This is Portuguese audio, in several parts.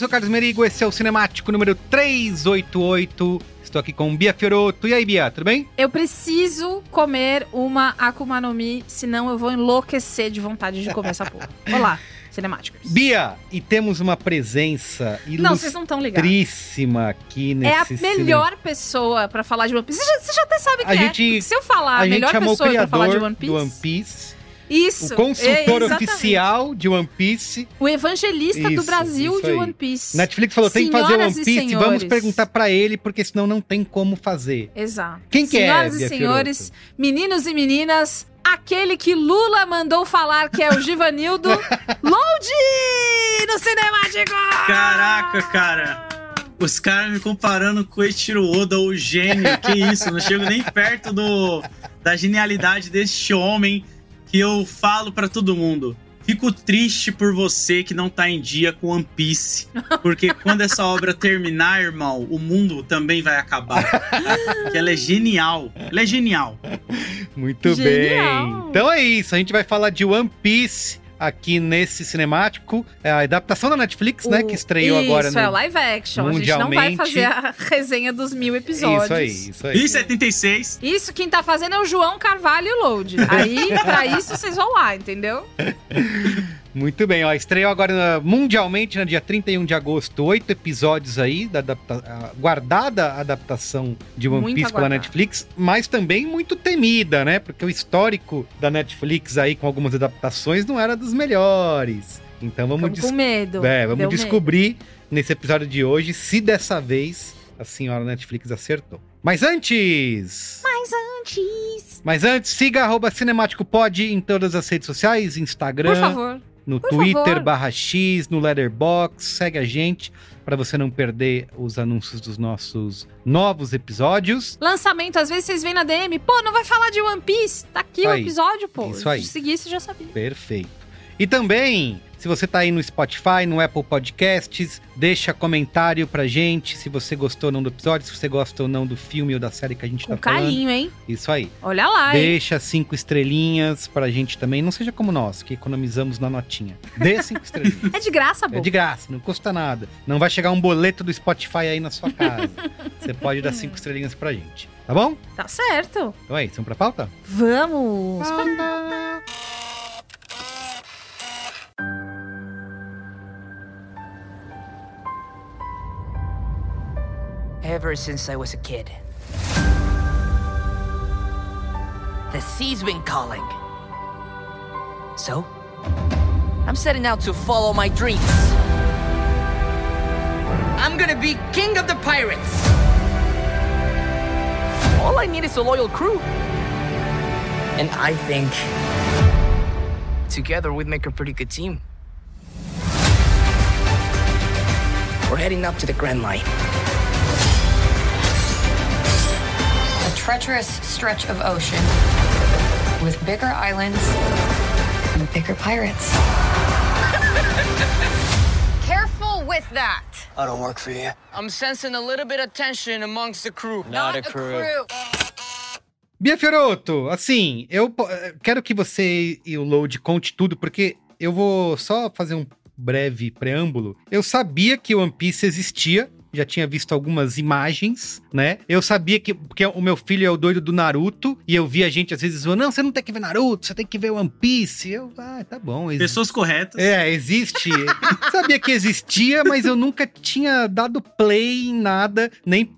sou o Carlos Merigo, esse é o Cinemático número 388. Estou aqui com Bia Fioroto. E aí, Bia, tudo bem? Eu preciso comer uma Akuma no Mi, senão eu vou enlouquecer de vontade de comer essa porra. Olá, cinemáticos. Bia, e temos uma presença Não, vocês não estão ligados. ilustríssima aqui É a nesse melhor pessoa pra falar de One Piece. Você já, você já até sabe A quem gente- é. Porque Se eu falar a, A gente melhor chamou o pessoa pra falar de criador One Piece. do One Piece, Isso. o consultor é, oficial de One Piece. O evangelista do Isso, Brasil isso de. One Piece. Netflix falou, tem que fazer Senhoras One Piece, vamos perguntar pra ele, porque senão não tem como fazer. Exato. Quem que é, Senhoras e senhores, meninos e meninas, aquele que Lula mandou falar que é o Givanildo, Load no Cinemático! Caraca, cara. Os caras me comparando com o Eiichiro Oda, o gênio. Que isso, não chego nem perto do, da genialidade deste homem que eu falo pra todo mundo. Fico triste por você que não tá em dia com One Piece. Porque quando essa obra terminar, irmão, o mundo também vai acabar. Porque ela é genial. Ela é genial. Muito Genial. bem. Então é isso, a gente vai falar de One Piece aqui nesse cinemático. É a adaptação da Netflix, né, O- que estreou isso, agora no... é o live action. A gente não vai mundialmente. fazer a resenha dos mil episódios. Isso aí, isso aí. E 76. Isso quem tá fazendo é o João Carvalho e o Load. Aí, pra isso, vocês vão lá, entendeu? Muito bem, ó, estreou agora na- mundialmente no dia 31 de agosto, oito episódios aí da adapta- a guardada adaptação de One Muito Piece pela. Netflix, mas também muito temida, né? Porque o histórico da Netflix aí com algumas adaptações não era dos melhores. Então vamos, des- com medo. é, vamos Deu medo. descobrir nesse episódio de hoje se dessa vez a senhora Netflix acertou. Mas antes! Antes. Mas antes, siga arroba Cinemático Pod em todas as redes sociais, Instagram, Por favor. No por Twitter favor. barra X, no Letterbox, segue a gente para você não perder os anúncios dos nossos novos episódios. Lançamento, às vezes vocês vêm na DM, pô, não vai falar de One Piece? Tá aqui o Aí. episódio, pô. Isso aí. Se seguisse, já sabia. Perfeito. E também, se você tá aí no Spotify, no Apple Podcasts, deixa comentário pra gente se você gostou ou não do episódio, se você gosta ou não do filme ou da série que a gente Com tá falando. carinho, hein? Isso aí. Olha lá? Deixa cinco estrelinhas pra gente também. Não seja como nós, que economizamos na notinha. Dê cinco estrelinhas. É de graça, pô. É de graça, não custa nada. Não vai chegar um boleto do Spotify aí na sua casa. Você pode dar cinco estrelinhas pra gente. Tá bom? Tá certo. Então é isso, vamos pra pauta? Vamos. Ever since I was a kid. The sea's been calling. So, I'm setting out to follow my dreams. I'm gonna be king of the pirates. All I need is a loyal crew. And I think together we'd make a pretty good team. We're heading up to the Grand Line. Treacherous stretch of ocean with bigger islands and bigger pirates. Careful with that. I don't work for you. I'm sensing a little bit of tension amongst the crew. Not, a crew. Bia Fiorotto, assim, eu eh, quero que você e o Load conte tudo, porque eu vou só fazer um breve preâmbulo. Eu sabia que One Piece existia, já tinha visto algumas imagens, né? Eu sabia que porque o meu filho é o doido do Naruto e eu via gente às vezes falando, não, você não tem que ver Naruto, você tem que ver One Piece. Eu, ah, tá bom. existe. Pessoas corretas. É, existe. Sabia que existia, mas eu nunca tinha dado play em nada, nem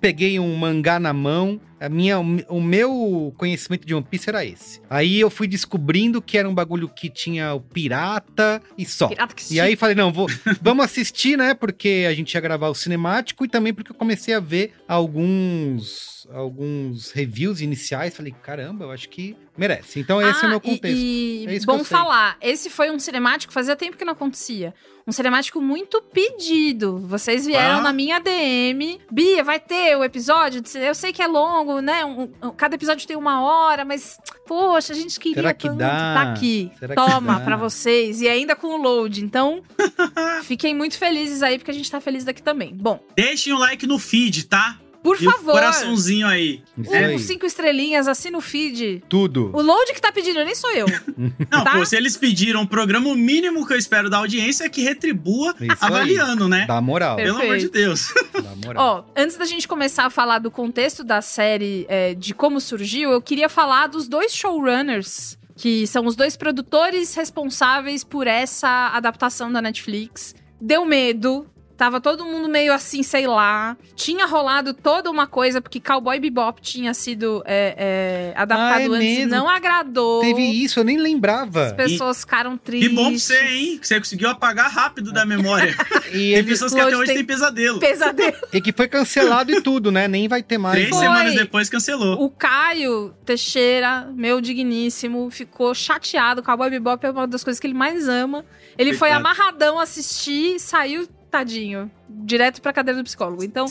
peguei um mangá na mão. A minha, o meu conhecimento de One Piece era esse. Aí eu fui descobrindo que era um bagulho que tinha o pirata e só. Pirata que E aí falei, não, vou, vamos assistir, né? Porque a gente ia gravar o cinemático e também porque eu comecei a ver alguns alguns reviews iniciais. Falei, caramba, eu acho que merece. Então esse é o meu Ah, e- contexto. E, É isso que bom falar, esse foi um cinemático, fazia tempo que não acontecia. Um cinemático muito pedido. Vocês vieram Ah. na minha DM. Bia, vai ter o episódio? Eu sei que é longo, né? Um- um- cada episódio tem uma hora, mas, poxa, a gente queria Será que tanto. dá? Tá aqui. Será Toma pra vocês. E ainda com o load. Então, fiquem muito felizes aí, porque a gente tá feliz daqui também. Bom, Deixem o like no feed, tá? Por e o favor. coraçãozinho aí. Isso aí. Um, cinco estrelinhas, assina o feed. Tudo. O load que tá pedindo, nem sou eu. Não, Tá? pô, se eles pediram um programa, o mínimo que eu espero da audiência é que retribua Isso aí. avaliando, né? Dá moral. Pelo amor de. Deus. Dá moral. Ó, antes da gente começar a falar do contexto da série, é, de como surgiu, eu queria falar dos dois showrunners, que são os dois produtores responsáveis por essa adaptação da Netflix. Deu medo. Tava todo mundo meio assim, sei lá. Tinha rolado toda uma coisa, porque Cowboy Bebop tinha sido é, é, adaptado Ah, é antes e mesmo? não agradou. Teve isso, eu nem As lembrava. pessoas ficaram Que tristes. bom pra você, hein? Que você conseguiu apagar rápido da memória. E, Tem ele, pessoas que até hoje tem- têm pesadelo. Pesadelo. e que foi cancelado e tudo, né? Nem vai ter mais. Três Foi. semanas depois cancelou. O Caio Teixeira, meu digníssimo, ficou chateado. Cowboy Bebop é uma das coisas que ele mais ama. Ele foi Coitado. amarradão assistir e saiu, tadinho, direto pra cadeira do psicólogo. Então,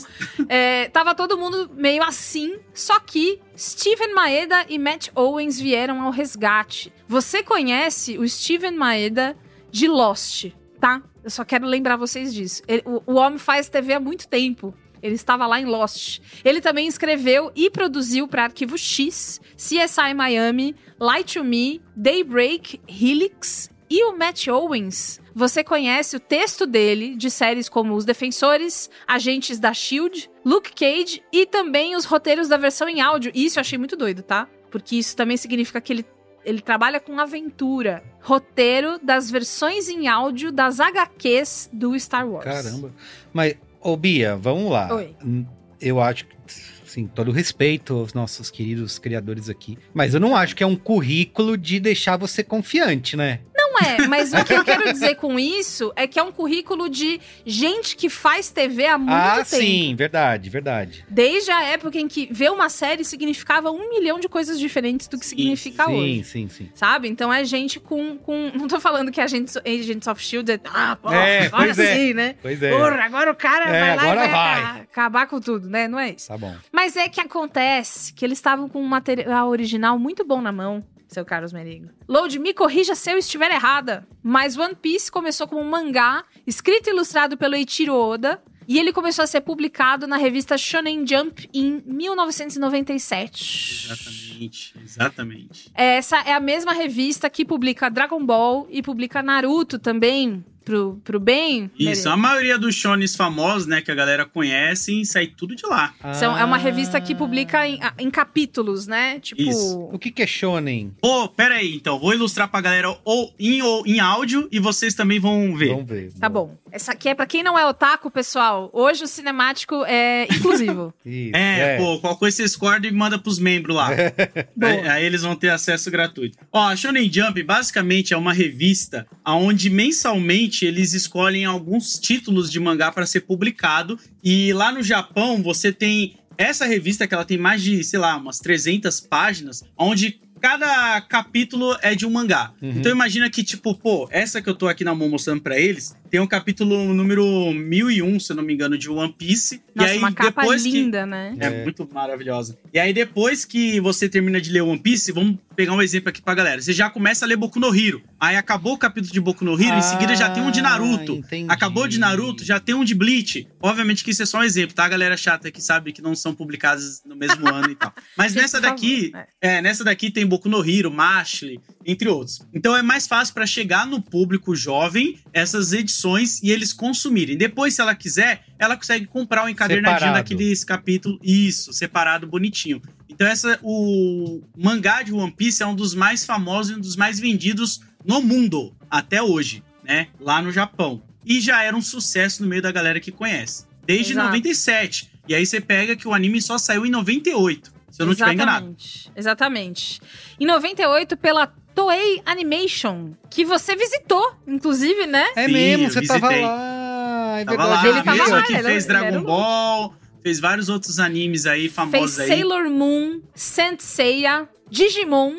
é, tava todo mundo meio assim, só que Steven Maeda e Matt Owens vieram ao resgate. Você conhece o Steven Maeda de Lost, tá? Eu só quero lembrar vocês disso. Ele- o, o homem faz TV há muito tempo. Ele estava lá em Lost. Ele também escreveu e produziu para Arquivo X, CSI Miami, Light to Me, Daybreak, Helix e o Matt Owens. Você conhece o texto dele de séries como Os Defensores, Agentes da Shield, Luke Cage e também os roteiros da versão em áudio. E isso eu achei muito doido, tá? Porque isso também significa que ele ele trabalha com aventura. Roteiro das versões em áudio das HQs do Star Wars. Caramba. Mas, ô Bia, vamos lá. Oi. Eu acho que, sim, todo respeito aos nossos queridos criadores aqui. Mas eu não acho que é um currículo de deixar você confiante, né? Não é, mas o que eu quero dizer com isso é que é um currículo de gente que faz TV há muito ah, tempo. sim, verdade, verdade. Desde a época em que ver uma série significava um milhão de coisas diferentes do que significa sim, hoje. sim, sim. Sabe? Então é gente com. com não tô falando que Agents, Agents of Shield é. Ah, pô, É, pois é. assim, né? Pois é. Porra, agora o cara É, vai lá agora e vai, vai. aca- acabar com tudo, né? Não é isso. Tá bom. Mas é que acontece que eles estavam com um material original muito bom na mão, seu Carlos Merigo. Load, me corrija se eu estiver errada, mas One Piece começou como um mangá, escrito e ilustrado pelo Eiichiro Oda, e ele começou a ser publicado na revista Shonen Jump em 1997. Exatamente, exatamente. Essa é a mesma revista que publica Dragon Ball e publica Naruto também. Pro, pro bem. Isso, a maioria dos shones famosos, né, que a galera conhece, sai tudo de lá. São, é uma revista que publica em, em capítulos, né? Tipo. Isso. O que, que é shonen? Pô, pera aí, então. Vou ilustrar pra galera ou em, ou em áudio e vocês também vão ver. Vamos ver. Tá bom. Essa aqui é pra quem não é otaku, pessoal. Hoje o cinemático é inclusivo. Isso, É, pô, qual coisa vocês cortam e manda pros membros lá. Aí, aí eles vão ter acesso gratuito. Ó, a Shonen Jump basicamente é uma revista onde mensalmente eles escolhem alguns títulos de mangá para ser publicado. E lá no Japão você tem essa revista que ela tem mais de, sei lá, umas 300 páginas, onde cada capítulo é de um mangá. Uhum. Então imagina que, tipo, pô, essa que eu tô aqui na mão mostrando pra eles, tem o capítulo número 1001, se eu não me engano, de One Piece. Nossa, e aí uma capa depois que... linda, né? É, É. muito maravilhosa. E aí, depois que você termina de ler One Piece, vamos pegar um exemplo aqui pra galera. Você já começa a ler Boku no Hero. Aí acabou o capítulo de Boku no Hero, em seguida já tem um de Naruto. Ah, entendi. Acabou de Naruto, já tem um de Bleach. Obviamente que isso é só um exemplo, tá? A galera chata que sabe que não são publicadas no mesmo ano e tal. Mas Gente, nessa daqui, favor, é, nessa daqui tem Boku no Hero, Mashley, entre outros. Então é mais fácil pra chegar no público jovem essas edições e eles consumirem. Depois, se ela quiser, ela consegue comprar um encadernadinho Separado. daqueles capítulos, isso, separado, bonitinho. Então essa, o mangá de One Piece é um dos mais famosos e um dos mais vendidos no mundo até hoje, né? Lá no Japão. E já era um sucesso no meio da galera que conhece. Desde Exato. 97. E aí você pega que o anime só saiu em 98. Se eu não estiver enganado. Exatamente. Exatamente. Em 98, pela Toei Animation, que você visitou, inclusive, né? É Sim, mesmo, você tava visitei. lá. É Tava lá, Ele tava mesmo lá, que ele era- fez ele era Dragon o- Ball, fez vários outros animes aí Fez famosos aí. Sailor Moon, Senseiya, Digimon.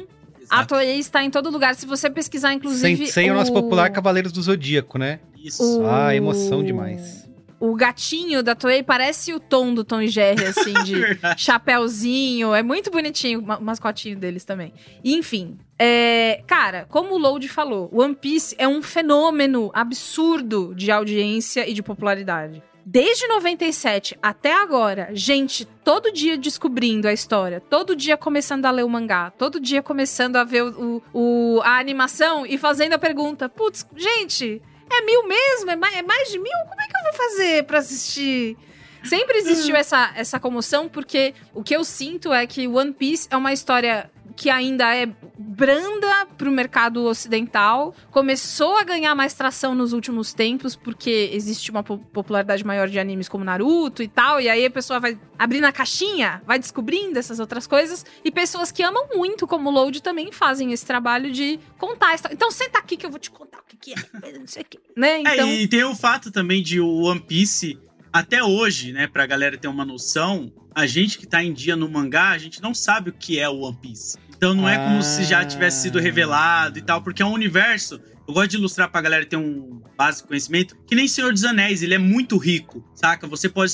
A Exato. Toei está em todo lugar. Se você pesquisar, inclusive. Sensei é o nosso popular Cavaleiros do Zodíaco, né? Isso. o- Ah, emoção demais. O gatinho da Toei parece o tom do Tom e Jerry, assim, de Verdade. chapéuzinho. É muito bonitinho o ma- mascotinho deles também. E, enfim, é, cara, como o Load falou, One Piece é um fenômeno absurdo de audiência e de popularidade. Desde 97 até agora, gente todo dia descobrindo a história, todo dia começando a ler o mangá, todo dia começando a ver o, o- a animação e fazendo a pergunta: putz, gente, é mil mesmo? É mais, é mais de mil? Como é que eu vou fazer pra assistir? Sempre existiu essa, essa comoção, porque o que eu sinto é que One Piece é uma história que ainda é branda pro mercado ocidental. Começou a ganhar mais tração nos últimos tempos, porque existe uma po- popularidade maior de animes como Naruto e tal. E aí a pessoa vai abrindo a caixinha, vai descobrindo essas outras coisas. E pessoas que amam muito, como o Load, também fazem esse trabalho de contar. Então senta aqui que eu vou te contar o que, que é. Não sei o que. Né? Então. É, e tem o fato também de o One Piece, até hoje, né, pra galera ter uma noção, a gente que tá em dia no mangá, a gente não sabe o que é o One Piece. Então não é como se já tivesse sido revelado e tal, porque é um universo. Eu gosto de ilustrar pra galera ter um básico conhecimento, que nem Senhor dos Anéis, ele é muito rico, saca? Você pode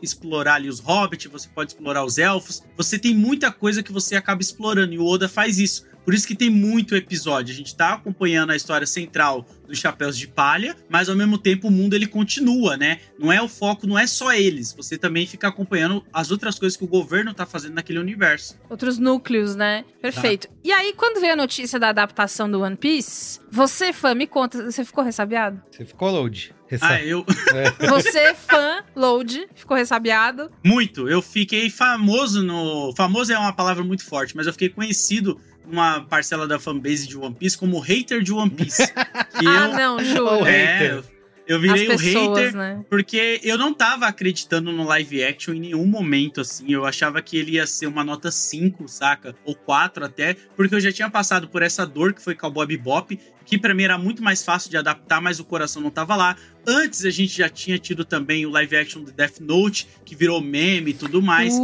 explorar ali os hobbits, você pode explorar os elfos, você tem muita coisa que você acaba explorando, e o Oda faz isso. Por isso que tem muito episódio. A gente tá acompanhando a história central dos Chapéus de Palha, mas ao mesmo tempo o mundo ele continua, né? Não é o foco, não é só eles. Você também fica acompanhando as outras coisas que o governo tá fazendo naquele universo. Outros núcleos, né? Perfeito. E aí, quando veio a notícia da adaptação do One Piece, você, fã, me conta, você ficou ressabiado? Você ficou load. Ressa- Ah, eu. Você, fã, Load, ficou ressabiado? Muito. Eu fiquei famoso no. Famoso é uma palavra muito forte, mas eu fiquei conhecido numa parcela da fanbase de One Piece como hater de One Piece. Que ah, eu, não, O juro. É, hater. eu, eu virei As o pessoas, hater né? porque eu não tava acreditando no live action em nenhum momento, assim. Eu achava que ele ia ser uma nota 5, saca? Ou 4 até, porque eu já tinha passado por essa dor que foi Cowboy Bebop, que pra mim era muito mais fácil de adaptar, mas o coração não tava lá. Antes a gente já tinha tido também o live action do Death Note, que virou meme e tudo mais.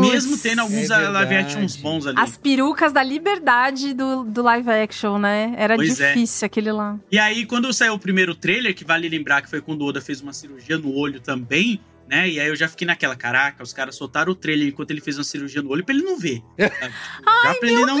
Mesmo tendo alguns é live verdade. actions bons ali. As perucas da liberdade do, do live action, né? Era Pois é. difícil aquele lá. E aí, quando saiu o primeiro trailer, que vale lembrar que foi quando o Oda fez uma cirurgia no olho também, né? E aí eu já fiquei naquela, caraca, os caras soltaram o trailer enquanto ele fez uma cirurgia no olho pra ele não ver. já pra ele não.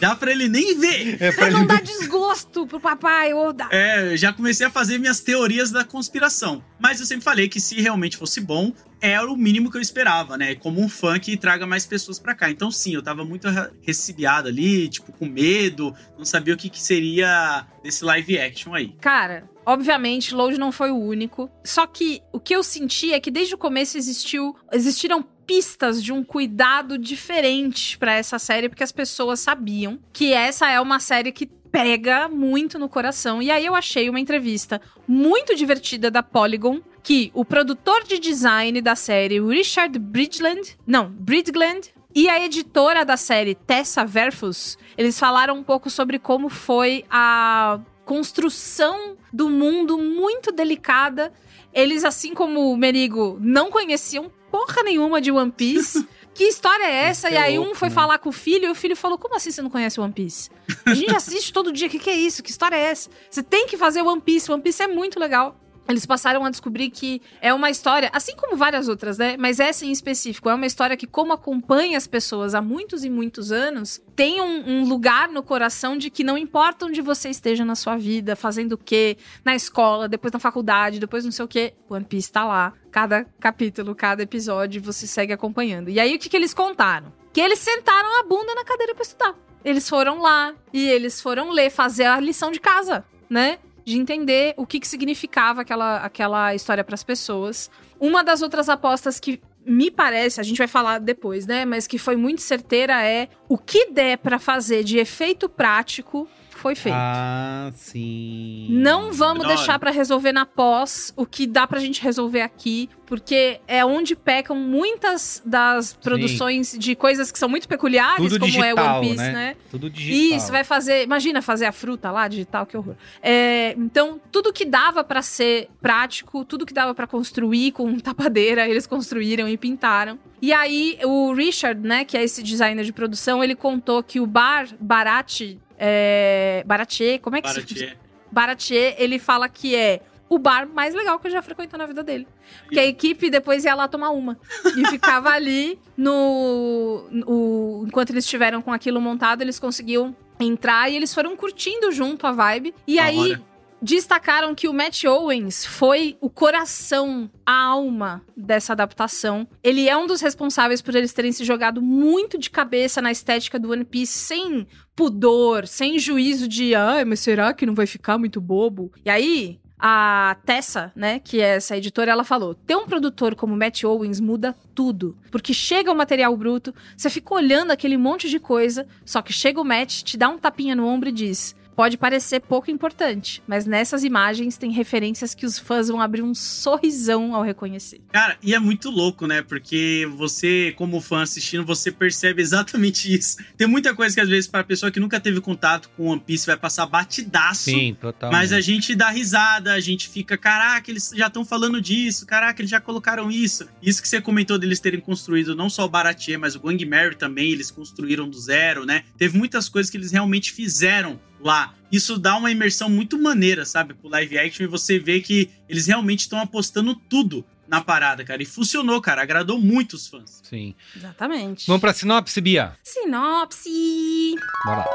Já pra ele nem ver. É, Pra pra não ele- dar desgosto pro papai ou dar. É, já comecei a fazer minhas teorias da conspiração. Mas eu sempre falei que se realmente fosse bom, era o mínimo que eu esperava, né? Como um fã que traga mais pessoas pra cá. Então, sim, eu tava muito re- recebiado ali, tipo, com medo, não sabia o que, que seria desse live action aí. Cara, obviamente, Load não foi o único. Só que o que eu senti é que desde o começo existiu, existiram pistas de um cuidado diferente pra essa série, porque as pessoas sabiam que essa é uma série que pega muito no coração. E aí eu achei uma entrevista muito divertida da Polygon, que o produtor de design da série, Richard Bridgeland, não, Bridgeland, e a editora da série, Tessa Verfus, eles falaram um pouco sobre como foi a construção do mundo muito delicada. Eles, assim como o Merigo, não conheciam porra nenhuma de One Piece. Que história é essa? Isso e é aí um louco, foi né? falar com o filho e o filho falou: Como assim você não conhece One Piece? A gente assiste todo dia, o que, que é isso? Que história é essa? Você tem que fazer One Piece. One Piece é muito legal. Eles passaram a descobrir que é uma história, assim como várias outras, né? Mas essa em específico é uma história que, como acompanha as pessoas há muitos e muitos anos, tem um, um lugar no coração de que não importa onde você esteja na sua vida, fazendo o quê, na escola, depois na faculdade, depois não sei o quê, One Piece tá lá. Cada capítulo, cada episódio, você segue acompanhando. E aí, o que, que eles contaram? Que eles sentaram a bunda na cadeira pra estudar. Eles foram lá e eles foram ler, fazer a lição de casa, né? De entender o que, que significava aquela, aquela história para as pessoas. Uma das outras apostas que me parece, a gente vai falar depois, né, mas que foi muito certeira é o que der para fazer de efeito prático foi feito. Ah, sim. Não vamos hora. deixar pra resolver na pós o que dá pra gente resolver aqui, porque é onde pecam muitas das produções de coisas que são muito peculiares, Tudo como é digital, One Piece, né? né? Tudo digital. Isso, vai fazer. Imagina fazer a fruta lá, digital, que horror. É, então, tudo que dava pra ser prático, tudo que dava pra construir com tapadeira, eles construíram e pintaram. E aí, o Richard, né, que é esse designer de produção, ele contou que o bar Barati. É, Baratier, como é que se Baratier. Baratier, ele fala que é o bar mais legal que ele já frequentou na vida dele. Porque a equipe depois ia lá tomar uma. E ficava ali no. no- enquanto eles estiveram com aquilo montado, eles conseguiam entrar e eles foram curtindo junto a vibe. E Da aí. hora. Destacaram que o Matt Owens foi o coração, a alma dessa adaptação. Ele é um dos responsáveis por eles terem se jogado muito de cabeça na estética do One Piece, sem pudor, sem juízo de, ah, mas será que não vai ficar muito bobo? E aí, a Tessa, né, que é essa editora, ela falou: ter um produtor como Matt Owens muda tudo. Porque chega o material bruto, você fica olhando aquele monte de coisa, só que chega o Matt, te dá um tapinha no ombro e diz. Pode parecer pouco importante, mas nessas imagens tem referências que os fãs vão abrir um sorrisão ao reconhecer. Cara, e é muito louco, né? Porque você, como fã assistindo, você percebe exatamente isso. Tem muita coisa que às vezes para pessoa que nunca teve contato com One Piece vai passar batidaço. Sim, total. Mas a gente dá risada, a gente fica, caraca, eles já estão falando disso, caraca, eles já colocaram isso. Isso que você comentou deles terem construído não só o Baratier, mas o Gang Mary também, eles construíram do zero, né? Teve muitas coisas que eles realmente fizeram lá. Isso dá uma imersão muito maneira, sabe, pro live action e você vê que eles realmente estão apostando tudo na parada, cara. E funcionou, cara. Agradou muito os fãs. Sim. Exatamente. Vamos pra sinopse, Bia? Sinopse. Bora lá.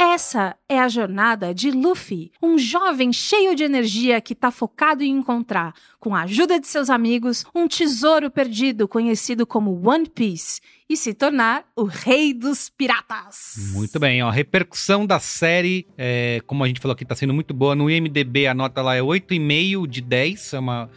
Essa é a jornada de Luffy, um jovem cheio de energia que tá focado em encontrar, com a ajuda de seus amigos, um tesouro perdido conhecido como One Piece e se tornar o rei dos piratas. Muito bem, ó. A repercussão da série, é, como a gente falou aqui, tá sendo muito boa. No IMDB a nota lá é 8,5 de 10, é uma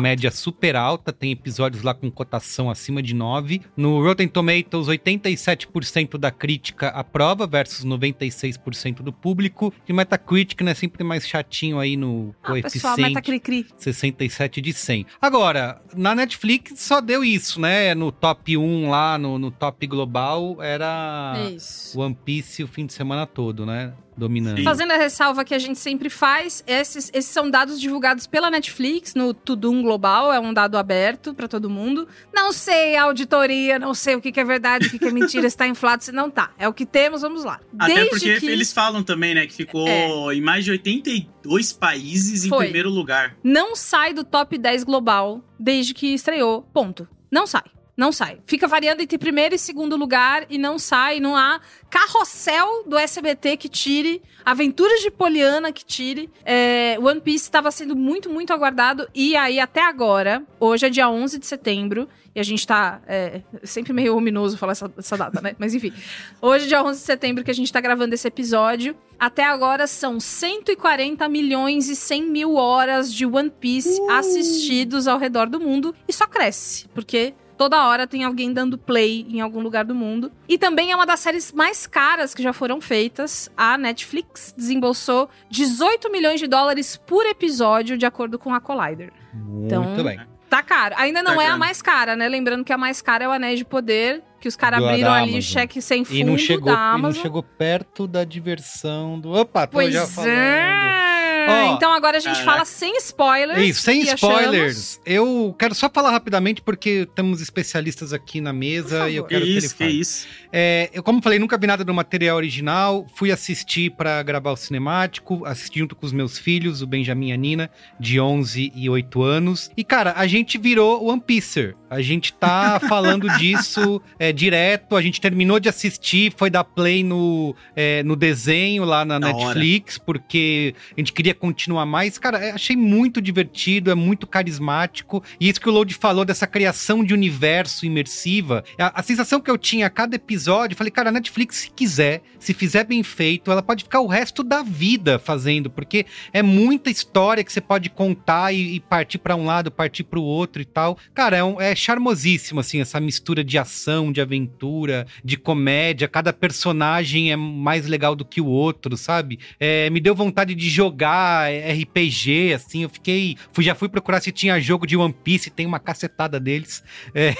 média super alta. Tem episódios lá com cotação acima de 9. No Rotten Tomatoes, 87% da crítica aprova versus 96% do público. E Metacritic, né, sempre mais chatinho aí no Ah, pessoal, coeficiente. meta cri-cri. 67 de 100. Agora, na Netflix só deu isso, né? No top 1 lá, no, no top global, era Isso. One Piece o fim de semana todo, né? Dominando. Sim. Fazendo a ressalva que a gente sempre faz, esses, esses são dados divulgados pela Netflix no Tudum Global, é um dado aberto pra todo mundo. Não sei a auditoria, não sei o que, que é verdade, o que, que é mentira, se tá inflado, se não tá. É o que temos, vamos lá. Até Desde porque que eles falam também, né, que ficou em mais de 82 países em Foi. primeiro lugar. não sai do top 10 global desde que estreou, ponto. Não sai. Não sai. Fica variando entre primeiro e segundo lugar e não sai. Não há carrossel do SBT que tire, Aventuras de Poliana que tire. É, One Piece estava sendo muito, muito aguardado. E aí, até agora, hoje é dia 11 de setembro, e a gente tá. É, sempre meio ominoso falar essa, essa data, né? Mas enfim. Hoje, é dia 11 de setembro, que a gente tá gravando esse episódio. Até agora são 140 milhões e 100 mil horas de One Piece Uh! assistidos ao redor do mundo. E só cresce, porque toda hora tem alguém dando play em algum lugar do mundo. E também é uma das séries mais caras que já foram feitas. A Netflix desembolsou 18 milhões de dólares por episódio, de acordo com a Collider. Muito Então, bem. Tá caro. Ainda não Tá é a caro. mais cara, né? Lembrando que a mais cara é o Anéis de Poder, que os caras abriram ali o Amazon. cheque sem fundo E não, chegou, da e não Amazon. chegou perto da diversão do. Opa, tô Pois já falando. é. Ó, então agora a gente caraca. fala sem spoilers. Isso, sem que spoilers. achamos. Eu quero só falar rapidamente porque temos especialistas aqui na mesa e eu. Que quero que, ele isso, que isso. É, eu, como falei, nunca vi nada do material original. Fui assistir pra gravar o cinemático, assisti junto com os meus filhos, o Benjamin e a Nina, de 11 e 8 anos. E, cara, a gente virou One Piece. A gente tá falando disso é, direto. A gente terminou de assistir, foi dar play no, é, no desenho lá na Da Netflix, porque a gente queria continuar mais. Cara, eu achei muito divertido, é muito carismático. E isso que o Load falou dessa criação de universo imersiva. A, a sensação que eu tinha a cada episódio, falei, cara, a Netflix, se quiser, se fizer bem feito, ela pode ficar o resto da vida fazendo, porque é muita história que você pode contar e, e partir pra um lado, partir pro outro e tal. Cara, é, um- é charmosíssimo, assim, essa mistura de ação, de aventura, de comédia. Cada personagem é mais legal do que o outro, sabe? É, me deu vontade de jogar RPG, assim, eu fiquei. Fui, já fui procurar se tinha jogo de One Piece, tem uma cacetada deles. É,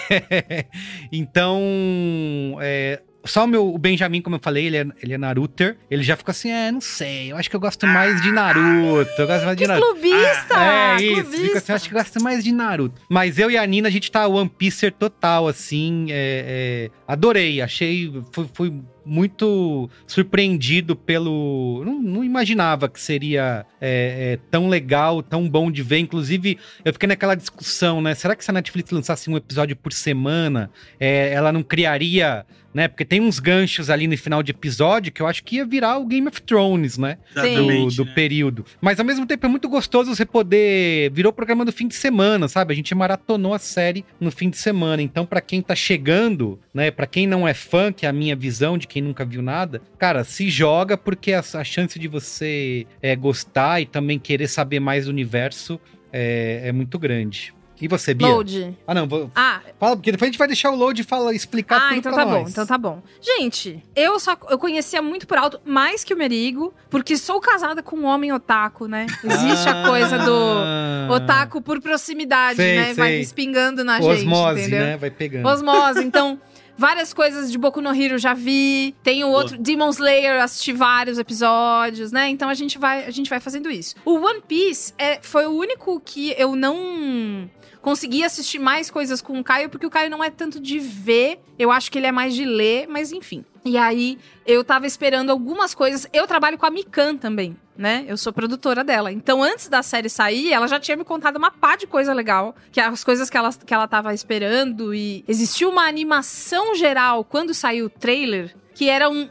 então. é, só o meu o Benjamin, como eu falei, ele é, ele é Naruter. Ele já ficou assim, é, não sei, eu acho que eu gosto mais de Naruto. Eu gosto mais de Naruto. clubista! É isso, clubista. fica assim, eu acho que gosta mais de Naruto. Mas eu e a Nina, a gente tá One Piece total, assim, é, é, adorei, achei, fui, fui muito surpreendido pelo... Não, não imaginava que seria é, é, tão legal, tão bom de ver, inclusive eu fiquei naquela discussão, né, será que se a Netflix lançasse um episódio por semana, é, ela não criaria... Né? Porque tem uns ganchos ali no final de episódio que eu acho que ia virar o Game of Thrones, né? do, Exatamente. do né? período. Mas ao mesmo tempo é muito gostoso você poder. Virou programa do fim de semana, sabe? A gente maratonou a série no fim de semana. Então, pra quem tá chegando, né? Pra quem não é fã, que é a minha visão de quem nunca viu nada, cara, se joga porque a, a chance de você é, gostar e também querer saber mais do universo é, é muito grande. E você, Bia? Load. Ah, não, vou, Ah, fala, porque depois a gente vai deixar o Load fala, explicar ah, tudo então tá nós. bom, então tá bom. Gente, eu só eu conhecia muito por alto, mais que o Merigo, porque sou casada com um homem otaku, né? Existe a coisa do Ah. otaku por proximidade, Sei, né? Vai sei. espingando na gente, Osmose, entendeu? né? Vai pegando. Osmose, então. Várias coisas de Boku no Hero já vi. Tem o outro Demon Slayer, assisti vários episódios, né? Então a gente vai, a gente vai fazendo isso. O One Piece é, foi o único que eu não consegui assistir mais coisas com o Caio, porque o Caio não é tanto de ver. Eu acho que ele é mais de ler, mas enfim. E aí, eu tava esperando algumas coisas. Eu trabalho com a Mikan também, né? Eu sou produtora dela. Então, antes da série sair, ela já tinha me contado uma pá de coisa legal. Que as coisas que ela, que ela tava esperando. E existiu uma animação geral quando saiu o trailer. Que era um.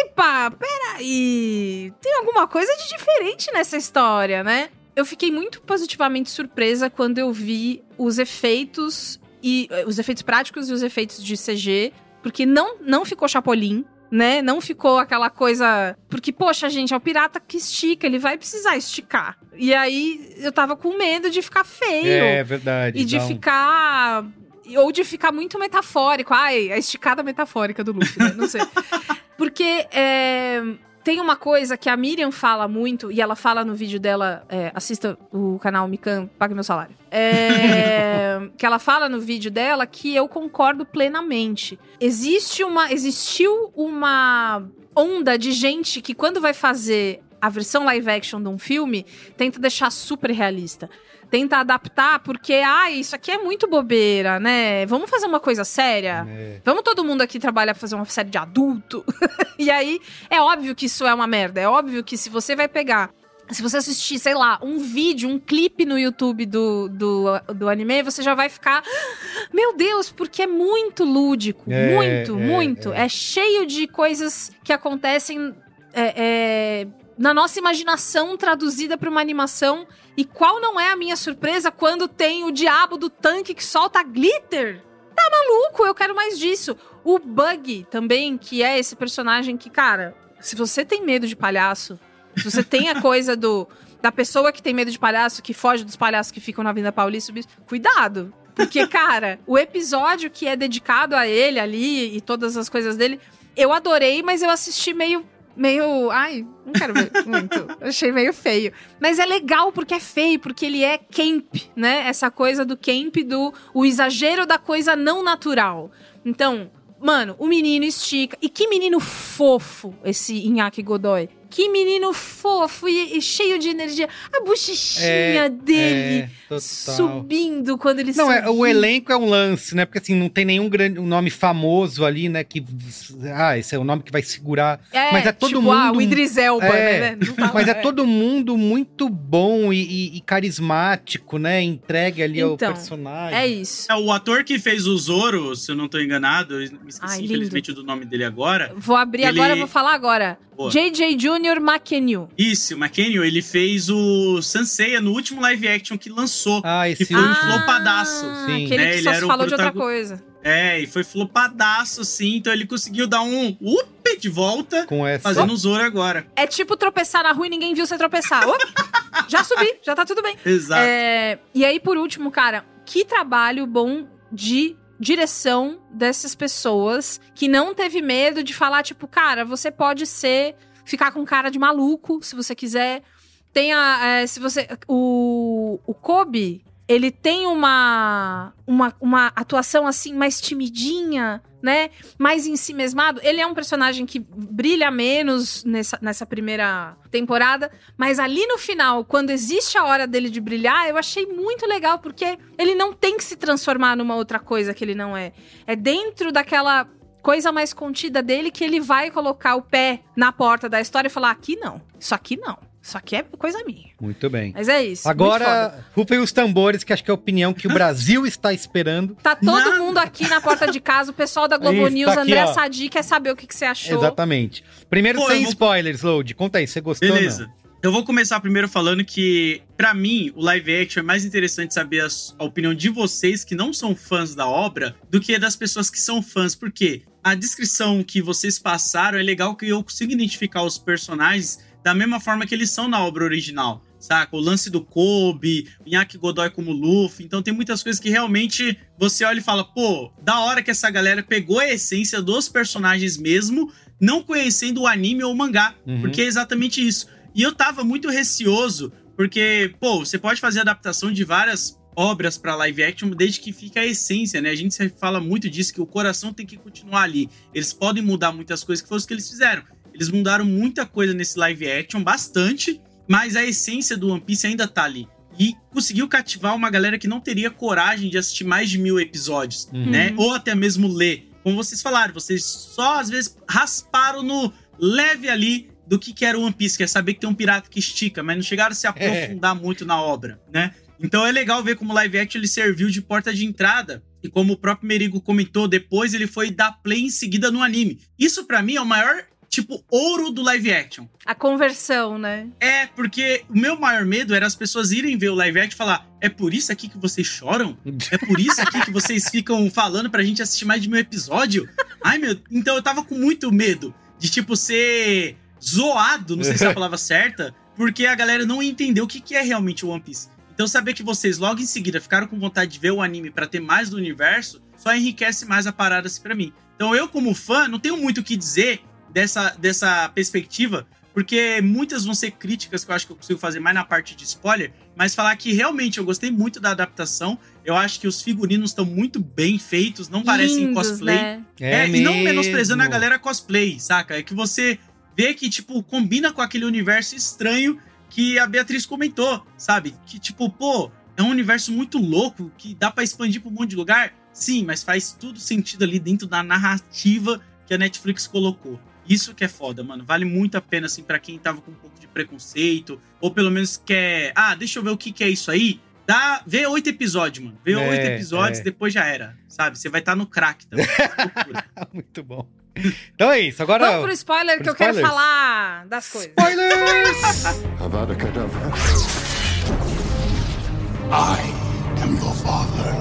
Epa, peraí. Tem alguma coisa de diferente nessa história, né? Eu fiquei muito positivamente surpresa quando eu vi os efeitos e eh, os efeitos práticos e os efeitos de CG, porque não não ficou chapolim, né? Não ficou aquela coisa, porque poxa, gente, é o pirata que estica, ele vai precisar esticar. E aí eu tava com medo de ficar feio É verdade. e de ficar ou de ficar muito metafórico. Ai, a esticada metafórica do Luffy, né? Não sei. Porque é, tem uma coisa que a Miriam fala muito, e ela fala no vídeo dela, é, assista o canal Mikan, pague meu salário. É, que ela fala no vídeo dela que eu concordo plenamente. Existe uma. Existiu uma onda de gente que quando vai fazer a versão live action de um filme, tenta deixar super realista. Tenta adaptar, porque, ah, isso aqui é muito bobeira, né? Vamos fazer uma coisa séria? É. Vamos todo mundo aqui trabalhar pra fazer uma série de adulto? e aí, é óbvio que isso é uma merda. É óbvio que se você vai pegar se você assistir, sei lá, um vídeo, um clipe no YouTube do, do, do anime, você já vai ficar. Meu Deus, porque é muito lúdico. É, muito, é, muito. É. cheio de coisas que acontecem é, é, na nossa imaginação traduzida para uma animação. E qual não é a minha surpresa quando tem o diabo do tanque que solta glitter? Tá maluco? Eu quero mais disso. O Bug também, que é esse personagem que, cara, se você tem medo de palhaço se você tem a coisa do da pessoa que tem medo de palhaço, que foge dos palhaços que ficam na Avenida Paulista, cuidado. Porque, cara, o episódio que é dedicado a ele ali e todas as coisas dele, eu adorei, mas eu assisti meio. Meio. Ai, não quero ver muito. Achei meio feio. Mas é legal porque é feio, porque ele é camp, né? Essa coisa do camp, do o exagero da coisa não natural. Então, mano, o menino estica. E que menino fofo esse Inaki Godoy. Que menino fofo e, e cheio de energia. A bochechinha É, dele é, subindo quando ele Não, é, o elenco é um lance, né? Porque assim, não tem nenhum grande um nome famoso ali, né? Que. Ah, esse é o nome que vai segurar. É, mas é todo tipo, mundo. Ah, o Idris Elba, É, né? Tá- Mas é todo mundo muito bom e, e- e carismático, né? Entregue ali ao Então, personagem. É isso. É, o ator que fez o Zoro, se eu não tô enganado, eu me esqueci Ai, infelizmente do nome dele agora. Vou abrir Ele- agora, vou falar agora. Boa. JJ Jr. McKenyu. Isso, o McKenny, ele fez o Sanseiya no último live action que lançou. Ah, esse. Que foi um flopadaço. Sim. Aquele Né, que ele só era falou de outra coisa. É, e foi flopadaço, sim. Então ele conseguiu dar um up de volta, Com essa. fazendo o Zoro agora. É tipo tropeçar na rua e ninguém viu você tropeçar. Opa, já subi, já tá tudo bem. Exato. É, e aí, por último, cara, que trabalho bom de direção dessas pessoas que não teve medo de falar, tipo, cara, você pode ser. ficar com cara de maluco, se você quiser. Tem a. é, se você. O. O Kobe. Ele tem uma, uma, uma atuação assim mais timidinha, né? Mais em si mesmado. Ele é um personagem que brilha menos nessa, nessa primeira temporada, mas ali no final, quando existe a hora dele de brilhar, eu achei muito legal, porque ele não tem que se transformar numa outra coisa que ele não é. É dentro daquela coisa mais contida dele que ele vai colocar o pé na porta da história e falar: aqui não, isso aqui não. Isso aqui é coisa minha. Muito bem. Mas é isso. Agora, rufem os tambores, que acho que é a opinião que o Brasil está esperando. Tá todo Nada. mundo aqui na porta de casa, o pessoal da Globo Isso, News, tá aqui, André ó. Sadi, quer saber o que, que você achou. Exatamente. Primeiro, Pô, sem eu vou- spoilers, Load. Conta aí, você gostou? ou Beleza. Eu vou começar primeiro falando que, pra mim, o live action é mais interessante saber a, a opinião de vocês que não são fãs da obra do que das pessoas que são fãs, porque a descrição que vocês passaram é legal que eu consigo identificar os personagens da mesma forma que eles são na obra original. Saca? O lance do Kobe, o Inaki Godoy como Luffy. Então tem muitas coisas que realmente você olha e fala, pô, da hora que essa galera pegou a essência dos personagens mesmo, não conhecendo o anime ou o mangá. Uhum. Porque é exatamente isso. E eu tava muito receoso, porque, pô, você pode fazer adaptação de várias obras pra live action, desde que fica a essência, né? A gente fala muito disso, que o coração tem que continuar ali. Eles podem mudar muitas coisas, que foi o que eles fizeram. Eles mudaram muita coisa nesse live action, bastante, mas a essência do One Piece ainda tá ali. E conseguiu cativar uma galera que não teria coragem de assistir mais de mil episódios, Uhum. né? Ou até mesmo ler. Como vocês falaram, vocês só às vezes rasparam no leve ali do que, que era o One Piece, que é saber que tem um pirata que estica, mas não chegaram a se aprofundar muito na obra, né? Então é legal ver como o live action ele serviu de porta de entrada. E como o próprio Merigo comentou, depois ele foi dar play em seguida no anime. Isso pra mim é o maior, tipo, ouro do live action. A conversão, né? É, porque o meu maior medo era as pessoas irem ver o live action e falar: é por isso aqui que vocês choram? É por isso aqui que vocês ficam falando pra gente assistir mais de meu episódio? Ai, meu. Então eu tava com muito medo de, tipo, ser zoado, não sei se é a palavra certa, porque a galera não entendeu o que, que é realmente o One Piece. Então saber que vocês logo em seguida ficaram com vontade de ver o anime pra ter mais do universo, só enriquece mais a parada assim pra mim. Então eu, como fã, não tenho muito o que dizer dessa, dessa perspectiva, porque muitas vão ser críticas que eu acho que eu consigo fazer mais na parte de spoiler, mas falar que realmente eu gostei muito da adaptação. Eu acho que os figurinos estão muito bem feitos, não parecem Lindos, cosplay. né? É, e não menosprezando a galera cosplay, saca? É que você vê que, tipo, combina com aquele universo estranho que a Beatriz comentou, sabe? Que, tipo, pô, é um universo muito louco que dá pra expandir pra um monte de lugar. Sim, mas faz tudo sentido ali dentro da narrativa que a Netflix colocou. Isso que é foda, mano. Vale muito a pena, assim, pra quem tava com um pouco de preconceito, ou pelo menos quer. Ah, deixa eu ver o que, que é isso aí. Dá, vê oito episódios, mano. Vê É, oito episódios, é. depois já era. Sabe? Você vai estar no crack também. Muito bom. Então é isso. Agora. Vamos pro spoiler pro que eu quero spoilers? falar das coisas. Spoilers! Avada Kedavra. I am your father.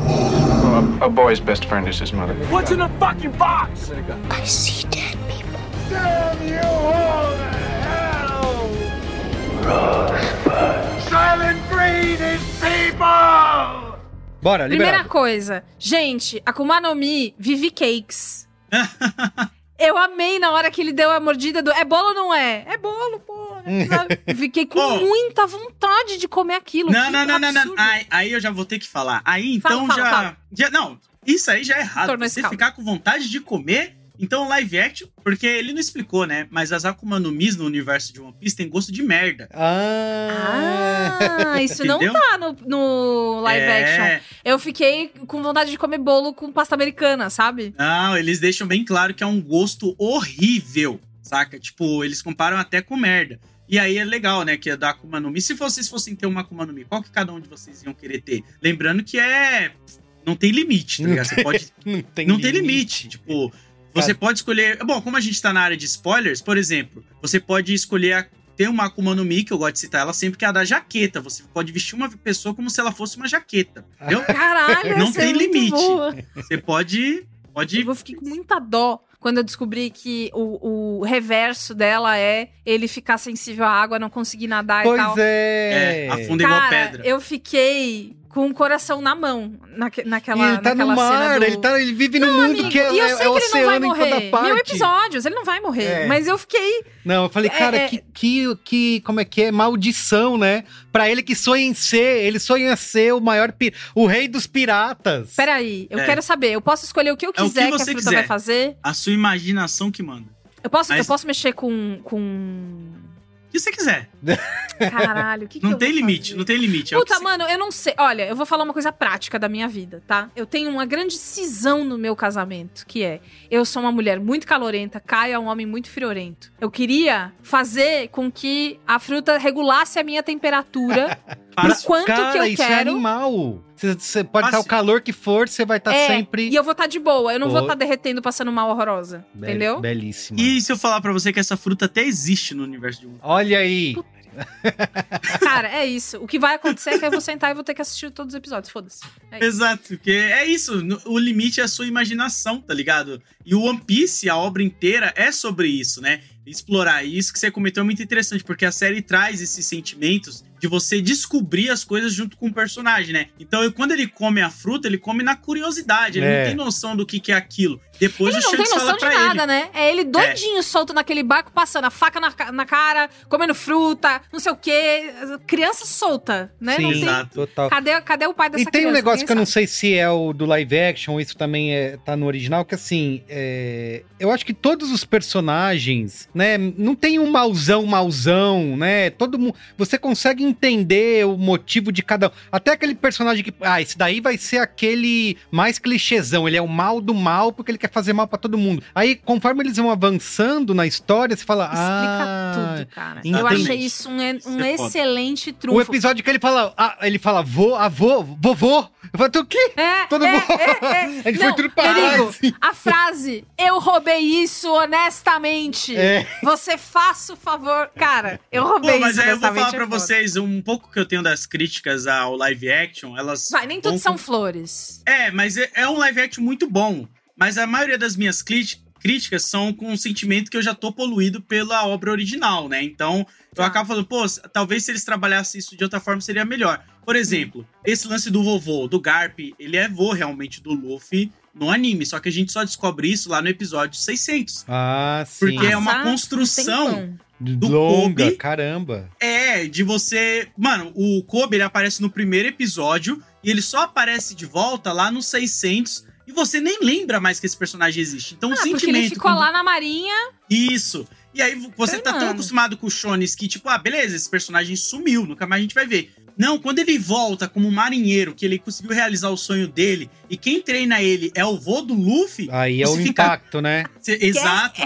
A boy's best friend is his mother. What's in the fucking box? I see people. Damn you all to hell! Silent breed is people! Bora, Primeira liberado. coisa, gente, Akuma no Mi, Vivi Cakes. Eu amei na hora que ele deu a mordida do. É bolo ou não é? É bolo, pô. Fiquei com Ô. muita vontade de comer aquilo. Não, que não, não, não, não. Aí, aí eu já vou ter que falar. Aí então Fala, fala, já, fala. já. Não, isso aí já é errado. Tornou Você ficar com vontade de comer. Então, live action, porque ele não explicou, né? Mas as Akuma no Mis no universo de One Piece tem gosto de merda. Ah. Ah, isso não Entendeu? tá no, no live É. action. Eu fiquei com vontade de comer bolo com pasta americana, sabe? Não, eles deixam bem claro que é um gosto horrível, saca? Tipo, eles comparam até com merda. E aí é legal, né, que é da Akuma no Mi. Se vocês fossem ter uma Akuma no Mi, qual que cada um de vocês iam querer ter? Lembrando que é... Não tem limite, tá ligado? Você pode Não tem não tem limite. Tipo, você pode escolher. Bom, como a gente tá na área de spoilers, por exemplo, você pode escolher. A... Tem uma Akuma no Mi, que eu gosto de citar ela sempre, que é a da jaqueta. Você pode vestir uma pessoa como se ela fosse uma jaqueta. Entendeu? Caralho, Não essa tem é muito limite. boa. Você pode. Pode. Eu fiquei com muita dó quando eu descobri que o, o reverso dela é ele ficar sensível à água, não conseguir nadar e Pois tal. é. É, afunda igual pedra. eu fiquei com o coração na mão naque, naquela, E ele tá no naquela cena mar, do... ele, tá, ele vive num Não, mundo amigo, que é, e eu é sei que ele não vai oceano em morrer. toda parte. Mil episódios, ele não vai morrer. É. Mas eu fiquei. Não, eu falei, É, cara, é- Que, que, que. Como é que é? Maldição, né? Pra ele que sonha em ser. Ele sonha ser o maior. O rei dos piratas. Peraí, eu É. quero saber. Eu posso escolher o que eu É o que quiser que, a você fruta quiser. vai fazer? A sua imaginação que manda. Eu posso, eu Mas- posso mexer com. com... O que você quiser. Caralho, o que, que Não tem limite, fazer? não tem limite. É Puta, mano, eu não sei. Olha, eu vou falar uma coisa prática da minha vida, tá? Eu tenho uma grande cisão no meu casamento, que é: eu sou uma mulher muito calorenta, Caio é um homem muito friorento. Eu queria fazer com que a fruta regulasse a minha temperatura Para- pro quanto cara, que eu isso é quero. animal. Você- pode estar o Fácil. calor que for, você vai estar É, sempre. E eu vou estar de boa, eu não vou Pô. estar derretendo, passando mal horrorosa. Be- Entendeu? Belíssimo. E se eu falar pra você que essa fruta até existe no universo de One Piece? Olha aí. Cara, é isso. O que vai acontecer é que eu vou sentar e vou ter que assistir todos os episódios. Foda-se. É isso. Exato, porque é isso. O limite é a sua imaginação, tá ligado? E o One Piece, a obra inteira, é sobre isso, né? Explorar. E isso que você comentou é muito interessante, porque a série traz esses sentimentos de você descobrir as coisas junto com o personagem, né? Então, quando ele come a fruta, ele come na curiosidade. Ele É. não tem noção do que, que é aquilo. Depois Ele o não tem Shanks fala noção de nada, ele. né? É ele doidinho, solto naquele barco, passando a faca na, na cara, comendo fruta, não sei o quê. Criança solta, né? não Sim, tem... Exato. total. Cadê, cadê o pai dessa E tem um criança? negócio Ninguém que eu não sabe. sei se é o do live action ou isso também é, tá no original, que assim, é, eu acho que todos os personagens, né, não tem um mauzão, mauzão, né, todo mundo, você consegue entender o motivo de cada um, até aquele personagem que, ah, esse daí vai ser aquele mais clichêzão, ele é o mal do mal porque ele quer fazer mal pra todo mundo. Aí, conforme eles vão avançando na história, você fala, Explica ah... tudo, cara. Eu exatamente. achei isso um, um é foda. excelente O trunfo. episódio que ele fala, ah, ele fala, vô, avô, vovô. Eu falo, o quê? É, Todo é, mundo- é, é. Não, foi tudo Perigo, assim. a frase, eu roubei isso honestamente. É. Você faça o favor. Cara, eu roubei Pô, mas isso aí eu vou falar pra é foda. vocês um pouco que eu tenho das críticas ao live action, elas. Vai, nem tudo são com- flores. É, mas é, é um live action muito bom. Mas a maioria das minhas críti- críticas são com o sentimento que eu já tô poluído pela obra original, né? Então, eu Tá. acabo falando, pô, talvez se eles trabalhassem isso de outra forma seria melhor. Por exemplo, esse lance do vovô, do Garp, ele é vô realmente do Luffy no anime, só que a gente só descobre isso lá no episódio 600. Ah, sim. Porque é uma um construção do Longa, Kobe. caramba. É, de você. Mano, o Kobe ele aparece no primeiro episódio e ele só aparece de volta lá no 600 e você nem lembra mais que esse personagem existe. Então o Ah, porque sentimento. ele ficou quando- lá na marinha. Isso. E aí você tá tão acostumado com o Shones que, tipo, ah, beleza, esse personagem sumiu, nunca mais a gente vai ver. Não, quando ele volta como marinheiro, que ele conseguiu realizar o sonho dele, e quem treina ele é o vô do Luffy, Aí é o fica- impacto, né? Cê- exato.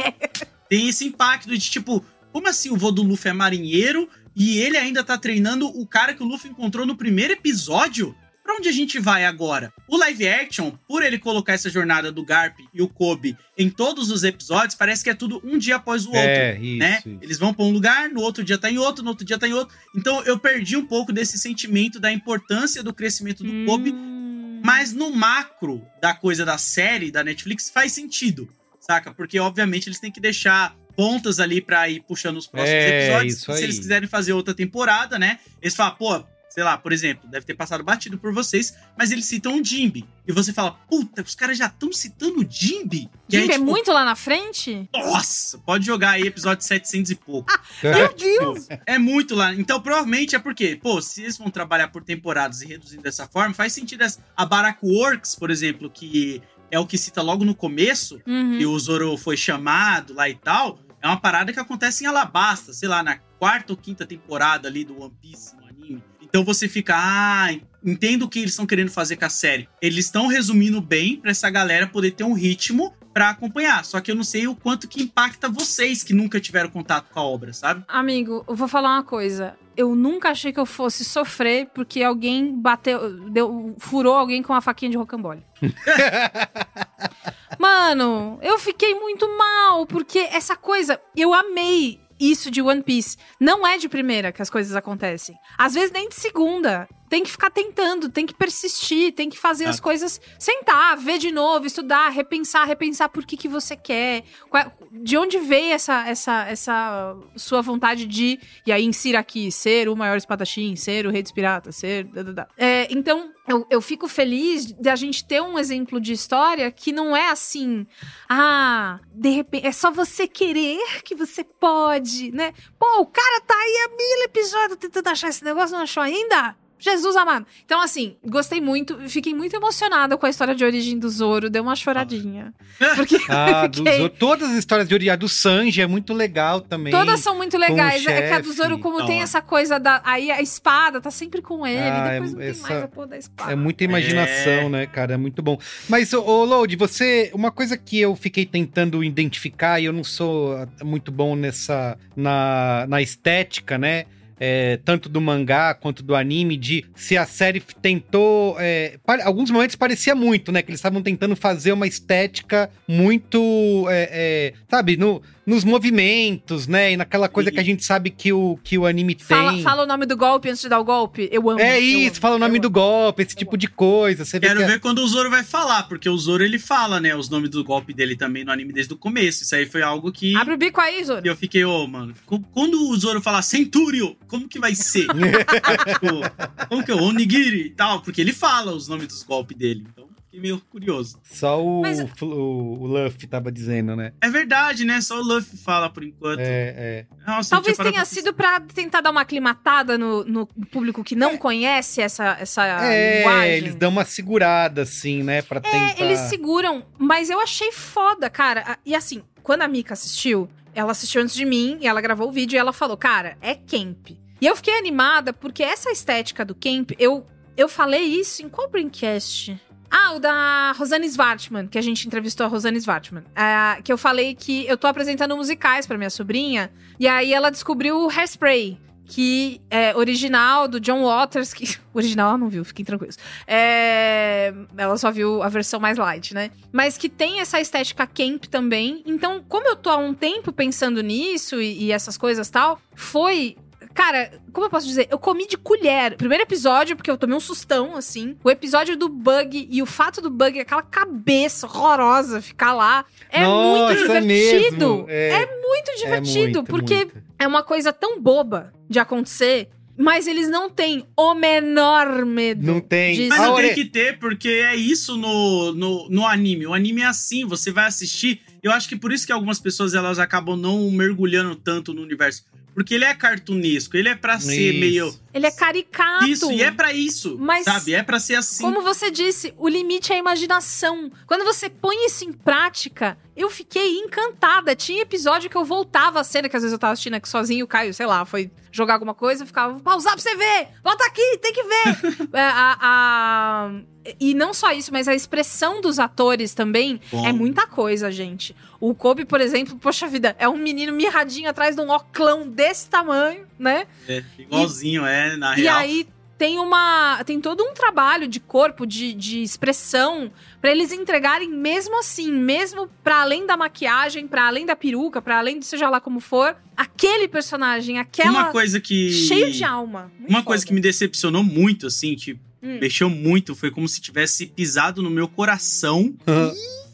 tem esse impacto de tipo, como assim o vô do Luffy é marinheiro e ele ainda tá treinando o cara que o Luffy encontrou no primeiro episódio? Pra onde a gente vai agora? O live action, por ele colocar essa jornada do Garp e o Kobe em todos os episódios, parece que é tudo um dia após o outro, É, isso, né? isso. Eles vão pra um lugar, no outro dia tá em outro, no outro dia tá em outro. Então eu perdi um pouco desse sentimento da importância do crescimento do Kobe, Hum. mas no macro da coisa da série da Netflix faz sentido, saca? Porque obviamente eles têm que deixar pontas ali pra ir puxando os próximos É, episódios. isso se eles quiserem fazer outra temporada, né? Eles falam, pô, sei lá, por exemplo, deve ter passado batido por vocês, mas eles citam o Jimby. E você fala, puta, os caras já estão citando o Jimby? E aí, Jimmy é tipo, muito lá na frente? Nossa, pode jogar aí episódio 700 e pouco. Meu Tipo, Deus! É muito lá. Então, provavelmente é porque, pô, se eles vão trabalhar por temporadas e reduzindo dessa forma, faz sentido essa. A Barack Works, por exemplo, que é o que cita logo no começo, Uhum. que o Zoro foi chamado lá e tal, é uma parada que acontece em Alabasta, sei lá, na quarta ou quinta temporada ali do One Piece no anime. Então você fica, ah, entendo o que eles estão querendo fazer com a série. Eles estão resumindo bem pra essa galera poder ter um ritmo pra acompanhar. Só que eu não sei o quanto que impacta vocês que nunca tiveram contato com a obra, sabe? Amigo, eu vou falar uma coisa. Eu nunca achei que eu fosse sofrer porque alguém bateu, deu, furou alguém com uma faquinha de rocambole. Mano, eu fiquei muito mal porque essa coisa, eu amei isso de One Piece. Não é de primeira que as coisas acontecem. Às vezes nem de segunda. Tem que ficar tentando, tem que persistir, tem que fazer as Exato. coisas, sentar, ver de novo, estudar, repensar, repensar por que que você quer, qual- de onde veio essa, essa, essa sua vontade de, e aí insira aqui, ser o maior espadachim, ser o rei dos piratas, ser... da, da, da. É, então, eu, eu fico feliz de a gente ter um exemplo de história que não é assim, ah, de repente, é só você querer que você pode, né? Pô, o cara tá aí há mil episódios tentando achar esse negócio, não achou ainda? Jesus amado. Então, assim, gostei muito, fiquei muito emocionada com a história de origem do Zoro, deu uma choradinha. Porque Ah, eu do fiquei... Zoro- todas as histórias de Ori, a do Sanji é muito legal também. Todas são muito legais. É que a do. Zoro, como Da tem essa coisa da. Aí a espada tá sempre com ele. Ah, depois é- não tem essa- mais a porra da espada. É muita imaginação, É. né, cara? É muito bom. Mas, ô, ô Load, você. Uma coisa que eu fiquei tentando identificar, e eu não sou ah, muito bom nessa. na, na estética, né? É, tanto do mangá quanto do anime, de se a série tentou. É, alguns momentos parecia muito, né? Que eles estavam tentando fazer uma estética muito. é, é, sabe, no, nos movimentos, né? E naquela coisa E- que a gente sabe que o, que o anime tem. Fala, fala o nome do golpe antes de dar o golpe. Eu amo. É eu isso, amo, fala o nome eu do amo. golpe, esse tipo de coisa. Você vê Quero que é- ver quando o Zoro vai falar, porque o Zoro ele fala, né, os nomes do golpe dele também no anime desde o começo. Isso aí foi algo que Abre o bico aí, Zoro. que eu fiquei, ô, mano, co- quando o Zoro falar Centúrio, como que vai ser? tipo, como que é? Onigiri e tal, porque ele fala os nomes dos golpes dele. Então, fiquei meio curioso. Só o, Mas- o, o Luffy tava dizendo, né? É verdade, né? Só o Luffy fala por enquanto. É, é. Nossa, Talvez tenha pra sido pra tentar dar uma aclimatada no, no público que não conhece essa, essa É, linguagem. eles dão uma segurada, assim, né? Pra tentar... É, eles seguram, mas eu achei foda, cara. E assim, quando a Mika assistiu, ela assistiu antes de mim e ela gravou o vídeo e ela falou, cara, é camp. E eu fiquei animada porque essa estética do camp, eu, eu falei isso em qual Braincast? Ah, o da Rosane Svartman, que a gente entrevistou a Rosane Svartman. Ah, que eu falei que eu tô apresentando musicais pra minha sobrinha, e aí ela descobriu o Hairspray, que é original do John Waters, que original ela não viu, fiquem tranquilos. É, ela só viu a versão mais light, né? Mas que tem essa estética camp também. Então, como eu tô há um tempo pensando nisso e, e essas coisas tal, foi. Cara, como eu posso dizer? Eu comi de colher. Primeiro episódio, porque eu tomei um sustão, assim. O episódio do Bug e o fato do Bug, aquela cabeça horrorosa ficar lá. É Nossa, muito é divertido. mesmo, é. é muito divertido, muito, porque muito. é uma coisa tão boba de acontecer, mas eles não têm o menor medo. Não tem. de- Mas não tem que ter, porque é isso no, no, no anime. O anime é assim, você vai assistir. Eu acho que por isso que algumas pessoas elas acabam não mergulhando tanto no universo. Porque ele é cartunesco, ele é pra ser Isso. meio. Ele é caricato. Isso, e é pra isso. Mas- Sabe? É pra ser assim. Como você disse, o limite é a imaginação. Quando você põe isso em prática, eu fiquei encantada. Tinha episódio que eu voltava a cena, que às vezes eu tava assistindo aqui sozinho, o Caio, sei lá, foi jogar alguma coisa, eu ficava, pausar pra você ver! Volta aqui, tem que ver! É, a- a- E não só isso, mas a expressão dos atores também Bom. é muita coisa, gente. O Kobe, por exemplo, poxa vida, é um menino mirradinho atrás de um oclão desse tamanho, né? É, igualzinho, é, na E real. aí tem uma. Tem todo um trabalho de corpo, de, de expressão, pra eles entregarem mesmo assim, mesmo pra além da maquiagem, pra além da peruca, pra além de seja lá como for, aquele personagem, aquela. Uma coisa que. cheio de alma. Muito Uma coisa foda. que me decepcionou muito, assim, tipo, Hum. mexeu muito, foi como se tivesse pisado no meu coração.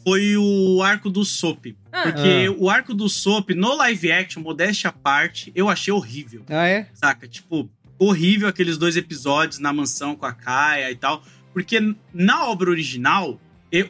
Foi o arco do Soap. Ah. Porque Ah. o arco do Soap, no live action, modéstia à parte, eu achei horrível. Ah, é? Saca? Tipo, horrível aqueles dois episódios na mansão com a Kaia e tal. Porque na obra original,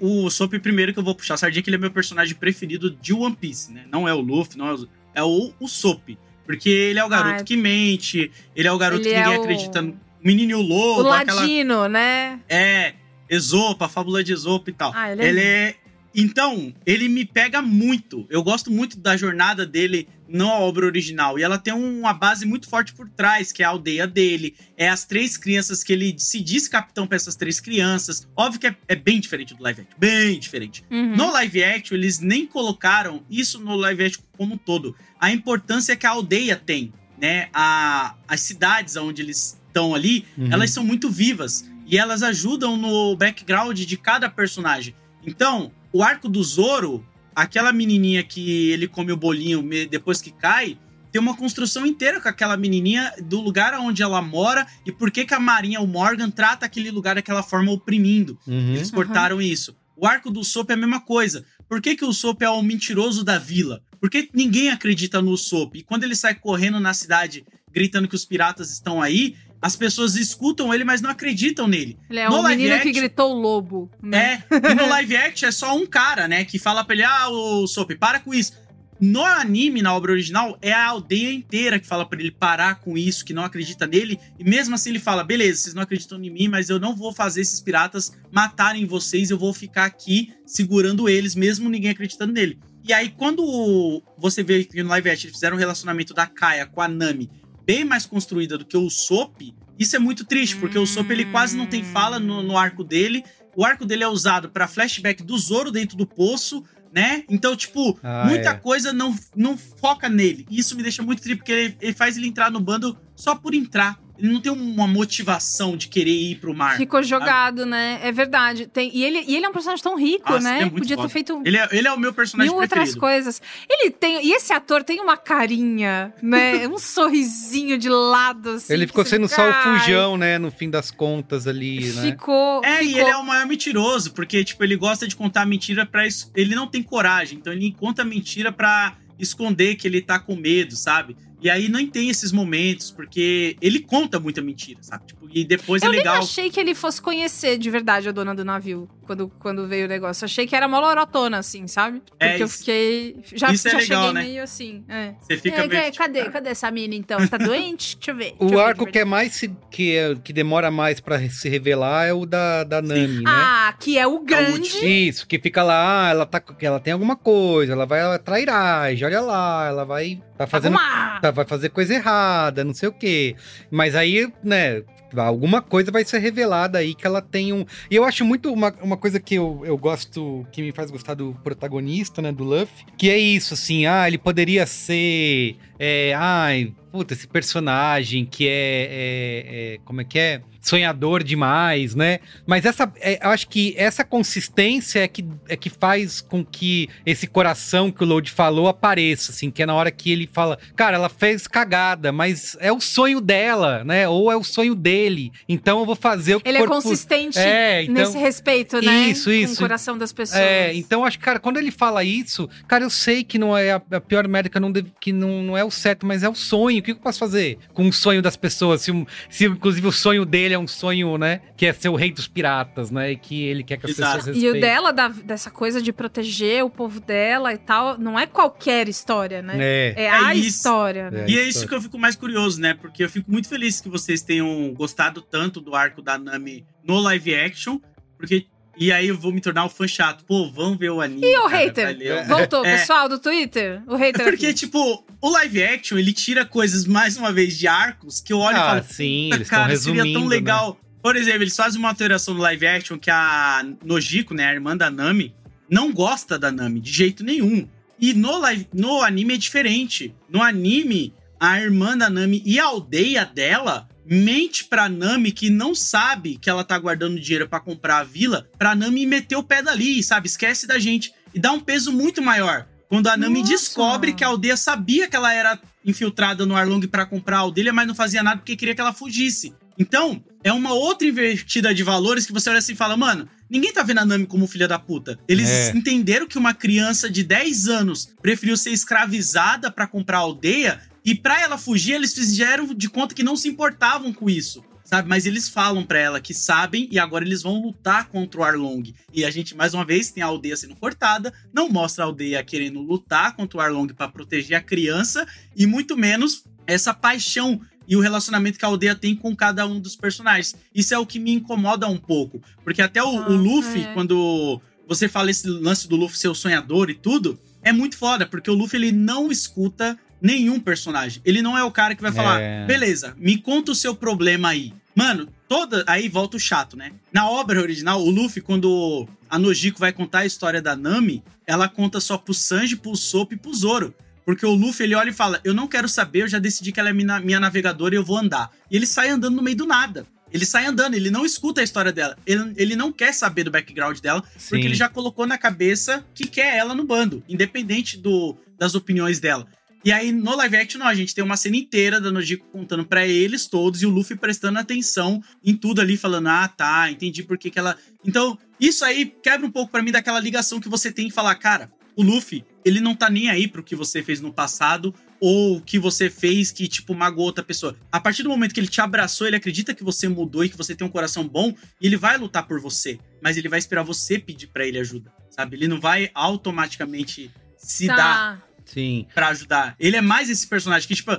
o Soap, primeiro que eu vou puxar a sardinha, que ele é meu personagem preferido de One Piece, né? Não é o Luffy, não é o. É o, o Soap. Porque ele é o garoto Ah, é. que mente, ele é o garoto que ninguém é o- acredita. no- menino e o O lobo, aquela. Ladino, né? É, Esopa, a fábula de Esopa e tal. Ah, ele é ele é. Então, ele me pega muito. Eu gosto muito da jornada dele na obra original. E ela tem uma base muito forte por trás, que é a aldeia dele. É as três crianças que ele se diz capitão pra essas três crianças. Óbvio que é, é bem diferente do live action. Bem diferente. Uhum. No live action, eles nem colocaram isso no live action como um todo. A importância que a aldeia tem, né? A, as cidades onde eles estão ali, Uhum. elas são muito vivas. E elas ajudam no background de cada personagem. Então, o arco do Zoro, aquela menininha que ele come o bolinho depois que cai, tem uma construção inteira com aquela menininha do lugar onde ela mora e por que, que a Marinha, o Morgan, trata aquele lugar daquela forma oprimindo. Uhum. Eles cortaram isso. O arco do Sop é a mesma coisa. Por que, que o Sop é o mentiroso da vila? Porque ninguém acredita no Sop. E quando ele sai correndo na cidade gritando que os piratas estão aí, as pessoas escutam ele, mas não acreditam nele. Ele é No o live menino que action- gritou o lobo. Né? É, e no live action é só um cara, né, que fala pra ele, ah, o Sop, para com isso. No anime, na obra original, é a aldeia inteira que fala pra ele parar com isso, que não acredita nele. E mesmo assim ele fala, beleza, vocês não acreditam em mim, mas eu não vou fazer esses piratas matarem vocês, eu vou ficar aqui segurando eles, mesmo ninguém acreditando nele. E aí, quando você vê que no live action eles fizeram um relacionamento da Kaia com a Nami bem mais construída do que o Sop, isso é muito triste, porque o Sop ele quase não tem fala no, no arco dele. O arco dele é usado pra flashback do Zoro dentro do poço, né? Então, tipo, Ah, muita é. coisa não, não foca nele. E isso me deixa muito triste, porque ele, ele faz ele entrar no bando só por entrar. Ele não tem uma motivação de querer ir pro mar. Ficou jogado, né? É verdade. Tem... E, ele, e ele é um personagem tão rico, Nossa, né? ele é Podia ter foda. feito Ele é, ele é o meu personagem mil outras preferido. coisas. Ele tem. E esse ator tem uma carinha, né? um sorrisinho de lado. Assim, Ele ficou sendo fica, só o fujão, né? No fim das contas ali, né? Ficou. É, e ficou- ele é o maior mentiroso, porque, tipo, ele gosta de contar mentira pra. Ele não tem coragem, então ele conta mentira pra esconder que ele tá com medo, sabe? E aí não tem esses momentos, porque ele conta muita mentira, sabe? Tipo, e depois Eu é nem legal. achei que ele fosse conhecer de verdade a dona do navio quando, quando veio o negócio. Achei que era mó lorotona, assim, sabe? Porque É, eu fiquei. Já, isso é já legal, cheguei né? meio assim. É. Você fica É, meio. que- cadê? Cadê essa mina então? Tá doente? Deixa eu ver. deixa eu O ver arco de que é mais se- que, é- que demora mais pra se revelar é o da, da Nami, né? Ah, que é o grande. Isso, que fica lá, ah, ela tá, ela tem alguma coisa, ela vai trairagem, olha lá, ela vai tá fazendo, Arrumar. tá, vai fazer coisa errada, não sei o quê. Mas aí, né, alguma coisa vai ser revelada aí que ela tem um. E eu acho muito uma, uma coisa que eu, eu gosto, que me faz gostar do protagonista, né, do Luffy, que é isso, assim, ah, ele poderia ser. É, ai, puta, esse personagem que é, é- é- Como é que é? Sonhador demais, né? Mas essa, é, eu acho que essa consistência é que, é que faz com que esse coração que o Load falou apareça, assim, que é na hora que ele fala, cara, ela fez cagada, mas é o sonho dela, né? Ou é o sonho dele. Então eu vou fazer o que Ele é for po- consistente É, então- nesse respeito, né? Isso, Com isso. o coração das pessoas. É, então acho que, cara, quando ele fala isso, cara, eu sei que não é a, a pior eu não deve- que não, não é o certo, mas é o sonho. O que eu posso fazer com o sonho das pessoas? Se, se inclusive o sonho dele é um sonho, né? Que é ser o rei dos piratas, né? E que ele quer que as Exato. pessoas E respeitem. o dela, da- dessa coisa de proteger o povo dela e tal, não é qualquer história, né? É. É, a isso. história, né? É. E é isso que eu fico mais curioso, né? Porque eu fico muito feliz que vocês tenham gostado tanto do arco da Nami no live action. Porque E aí eu vou me tornar o fã chato. Pô, vamos ver o anime. E o cara, hater? valeu. Voltou, É. pessoal do Twitter? O hater Porque, aqui. tipo, o live action, ele tira coisas, mais uma vez, de arcos, que eu olho e Ah, falo, sim, "Puta, eles estão cara, seria tão né?" legal. Por exemplo, eles fazem uma alteração no live action que a Nojiko, né, a irmã da Nami, não gosta da Nami, de jeito nenhum. E no, live, no anime é diferente. No anime, a irmã da Nami e a aldeia dela mente pra Nami que não sabe que ela tá guardando dinheiro pra comprar a vila, pra Nami meter o pé dali, sabe? Esquece da gente. E dá um peso muito maior. Quando a Nami Nossa. descobre que a aldeia sabia que ela era infiltrada no Arlong pra comprar a aldeia, mas não fazia nada porque queria que ela fugisse. Então, é uma outra invertida de valores que você olha assim e fala, mano, ninguém tá vendo a Nami como filha da puta. Eles É. entenderam que uma criança de 10 anos preferiu ser escravizada pra comprar a aldeia e pra ela fugir, eles fizeram de conta que não se importavam com isso. Sabe, mas eles falam pra ela que sabem e agora eles vão lutar contra o Arlong. E a gente, mais uma vez, tem a aldeia sendo cortada, não mostra a aldeia querendo lutar contra o Arlong pra proteger a criança e muito menos essa paixão e o relacionamento que a aldeia tem com cada um dos personagens. Isso é o que me incomoda um pouco, porque até o, Ah, o Luffy, é. quando você fala esse lance do Luffy ser o sonhador e tudo, é muito foda, porque o Luffy ele não escuta nenhum personagem. Ele não é o cara que vai falar, É. beleza, me conta o seu problema aí. Mano, toda. Aí volta o chato, né? Na obra original, o Luffy, quando a Nojiko vai contar a história da Nami, ela conta só pro Sanji, pro Sop e pro Zoro. Porque o Luffy, ele olha e fala: Eu não quero saber, eu já decidi que ela é minha, minha navegadora e eu vou andar. E ele sai andando no meio do nada. Ele sai andando, ele não escuta a história dela. Ele, ele não quer saber do background dela, porque Sim. ele já colocou na cabeça que quer ela no bando, independente do, das opiniões dela. E aí, no live action, não, a gente tem uma cena inteira da Nojiko contando pra eles todos e o Luffy prestando atenção em tudo ali, falando: Ah, tá, entendi por que, que ela. Então, isso aí quebra um pouco pra mim daquela ligação que você tem que falar, cara, o Luffy, ele não tá nem aí pro que você fez no passado ou o que você fez que, tipo, magoou outra pessoa. A partir do momento que ele te abraçou, ele acredita que você mudou e que você tem um coração bom e ele vai lutar por você, mas ele vai esperar você pedir pra ele ajuda, sabe? Ele não vai automaticamente se Tá. dar Sim. pra ajudar. Ele é mais esse personagem que, tipo,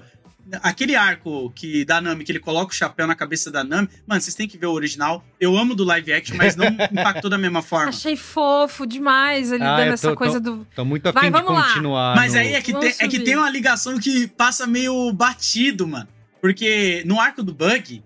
aquele arco que da Nami, que ele coloca o chapéu na cabeça da Nami. Mano, vocês têm que ver o original. Eu amo do live action, mas não impactou da mesma forma. Achei fofo demais ele Ah, dando essa tô- coisa tô- do. Tô muito Vai, afim de vamos lá. continuar. Mas no- aí é que, tem, é que tem uma ligação que passa meio batido, mano. Porque no arco do Bug,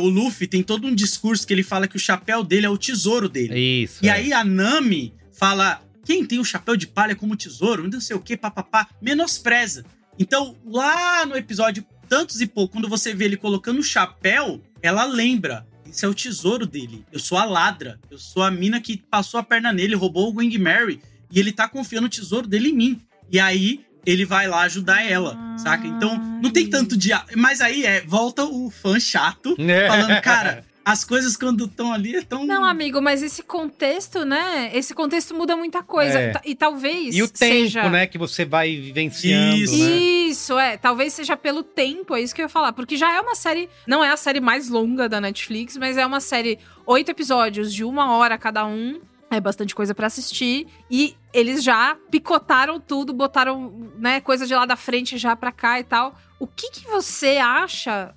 o Luffy tem todo um discurso que ele fala que o chapéu dele é o tesouro dele. Isso. E é. aí a Nami fala: quem tem o chapéu de palha como tesouro, não sei o que, papapá, menospreza. Então, lá no episódio Tantos e Pouco, quando você vê ele colocando o chapéu, ela lembra. Esse é o tesouro dele. Eu sou a ladra. Eu sou a mina que passou a perna nele, roubou o Wing Mary. E ele tá confiando o tesouro dele em mim. E aí, ele vai lá ajudar ela, saca? Então, não tem tanto dia. Mas aí é, volta o fã chato É. falando, cara, as coisas quando estão ali é tão. Não, amigo, mas esse contexto, né? Esse contexto muda muita coisa. É. E talvez. E o tempo, seja... né, que você vai vivenciando, Isso. né? Isso, é. Talvez seja pelo tempo, é isso que eu ia falar. Porque já é uma série. Não é a série mais longa da Netflix, mas é uma série. Oito episódios de uma hora cada um. É bastante coisa pra assistir. E eles já picotaram tudo, botaram, né, coisa de lá da frente já pra cá e tal. O que, que você acha,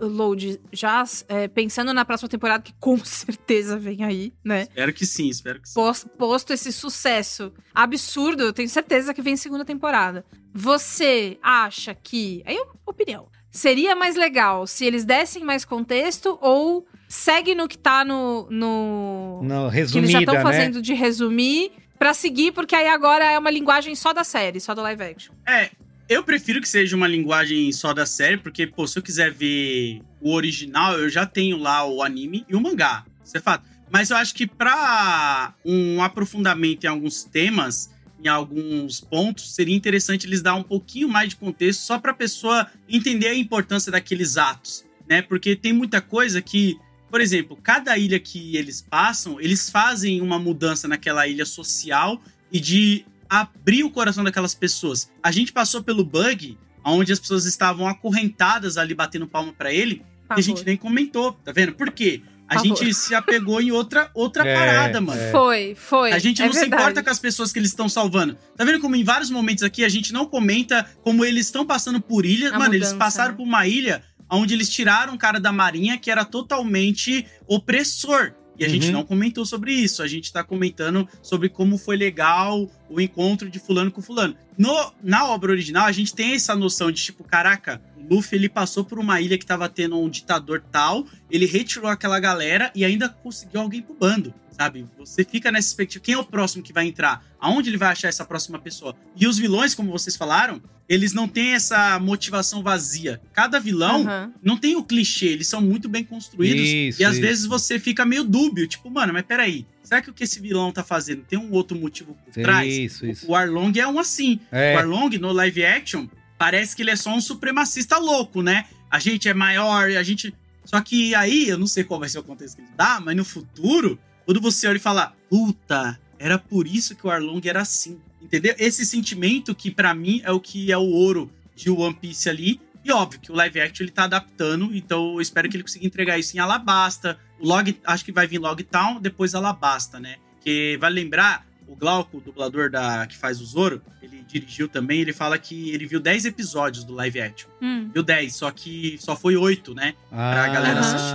Load, já é, pensando na próxima temporada, que com certeza vem aí, né? Espero que sim, espero que sim. pos- posto esse sucesso absurdo, eu tenho certeza que vem segunda temporada. Você acha que. Aí, opinião. Seria mais legal se eles dessem mais contexto ou segue no que tá no. no Não, que eles resumida, já estão né? fazendo de resumir pra seguir, porque aí agora é uma linguagem só da série, só do live action. É, eu prefiro que seja uma linguagem só da série, porque, pô, se eu quiser ver o original, eu já tenho lá o anime e o mangá. Isso é fato. Mas eu acho que pra um aprofundamento em alguns temas, em alguns pontos, seria interessante eles dar um pouquinho mais de contexto só pra pessoa entender a importância daqueles atos, né? Porque tem muita coisa que, por exemplo, cada ilha que eles passam, eles fazem uma mudança naquela ilha social e de abrir o coração daquelas pessoas. A gente passou pelo bug, onde as pessoas estavam acorrentadas ali batendo palma pra ele, e a gente nem comentou, tá vendo? Por quê? A Por gente favor. se apegou em outra, outra É, parada, mano. é. Foi, foi. A gente é não se verdade. importa com as pessoas que eles estão salvando. Tá vendo como em vários momentos aqui a gente não comenta como eles estão passando por ilhas. A Mano, eles mudança, passaram né? por uma ilha onde eles tiraram um cara da marinha que era totalmente opressor. E a gente Uhum. não comentou sobre isso. A gente tá comentando sobre como foi legal o encontro de fulano com fulano. No, na obra original, a gente tem essa noção de tipo, caraca, o Luffy ele passou por uma ilha que tava tendo um ditador tal, ele retirou aquela galera e ainda conseguiu alguém pro bando, sabe? Você fica nessa expectativa, quem é o próximo que vai entrar? Aonde ele vai achar essa próxima pessoa? E os vilões, como vocês falaram, eles não têm essa motivação vazia. Cada vilão Aham. não tem o clichê, eles são muito bem construídos. Isso, e às isso. vezes você fica meio dúbio, tipo, mano, mas peraí, será que o que esse vilão tá fazendo tem um outro motivo por trás? Isso, isso. O Arlong é um assim. É. O Arlong, no live action, parece que ele é só um supremacista louco, né? A gente é maior, a gente. Só que aí, eu não sei qual vai ser o contexto que ele dá, mas no futuro, quando você olha e fala, puta, era por isso que o Arlong era assim. Entendeu? Esse sentimento que pra mim é o que é o ouro de One Piece ali. E óbvio que o live action ele tá adaptando, então eu espero que ele consiga entregar isso em Alabasta. O Log, acho que vai vir Logtown, depois Alabasta, né? Que vai lembrar, o Glauco, o dublador da, que faz o Zoro, ele dirigiu também, ele fala que ele viu 10 episódios do live action. Hum. Viu 10, só que só foi 8, né? Pra galera assistir.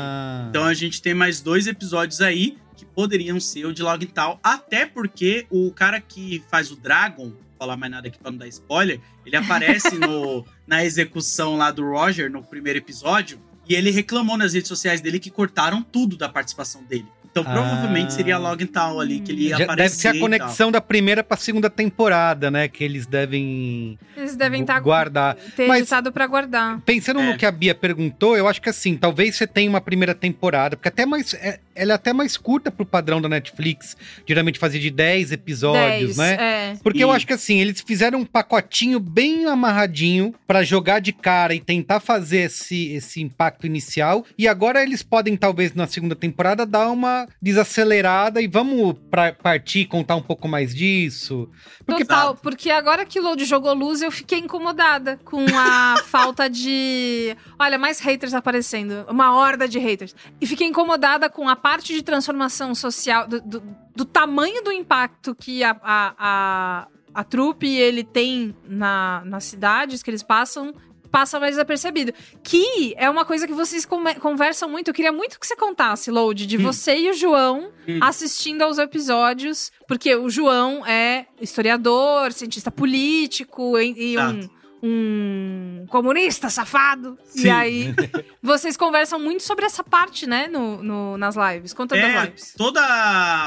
Então a gente tem mais dois episódios aí que poderiam ser o de Logtown, até porque o cara que faz o Dragon, vou falar mais nada aqui pra não dar spoiler, ele aparece no, na execução lá do Roger no primeiro episódio e ele reclamou nas redes sociais dele que cortaram tudo da participação dele. Então provavelmente Ah. seria Logtown ali que ele ia Já aparecer. deve ser a conexão da primeira pra segunda temporada, né? Que eles devem Eles devem estar guardar. ter Mas- editado pra guardar. Pensando É. no que a Bia perguntou, eu acho que assim, talvez você tenha uma primeira temporada, porque até mais, é- ela é até mais curta pro padrão da Netflix, geralmente fazia de 10 episódios, 10, né? É. Porque eu E- acho que assim, eles fizeram um pacotinho bem amarradinho pra jogar de cara e tentar fazer esse, esse impacto inicial. E agora eles podem, talvez, na segunda temporada, dar uma desacelerada e vamos pra partir e contar um pouco mais disso. Porque Total, porque agora que o Load jogou luz, eu fiquei incomodada com a falta de. Olha, mais haters aparecendo. Uma horda de haters. E fiquei incomodada com a parte de transformação social, do, do, do tamanho do impacto que a, a, a, a trupe ele tem na, nas cidades que eles passam. Passa mais desapercebido. Que é uma coisa que vocês conversam muito. Eu queria muito que você contasse, Load, de Hum. você e o João Hum. assistindo aos episódios, porque o João é historiador, cientista político e, e um. Um comunista safado. E Sim. aí, vocês conversam muito sobre essa parte, né, no, no- nas lives. Conta das É, lives. todos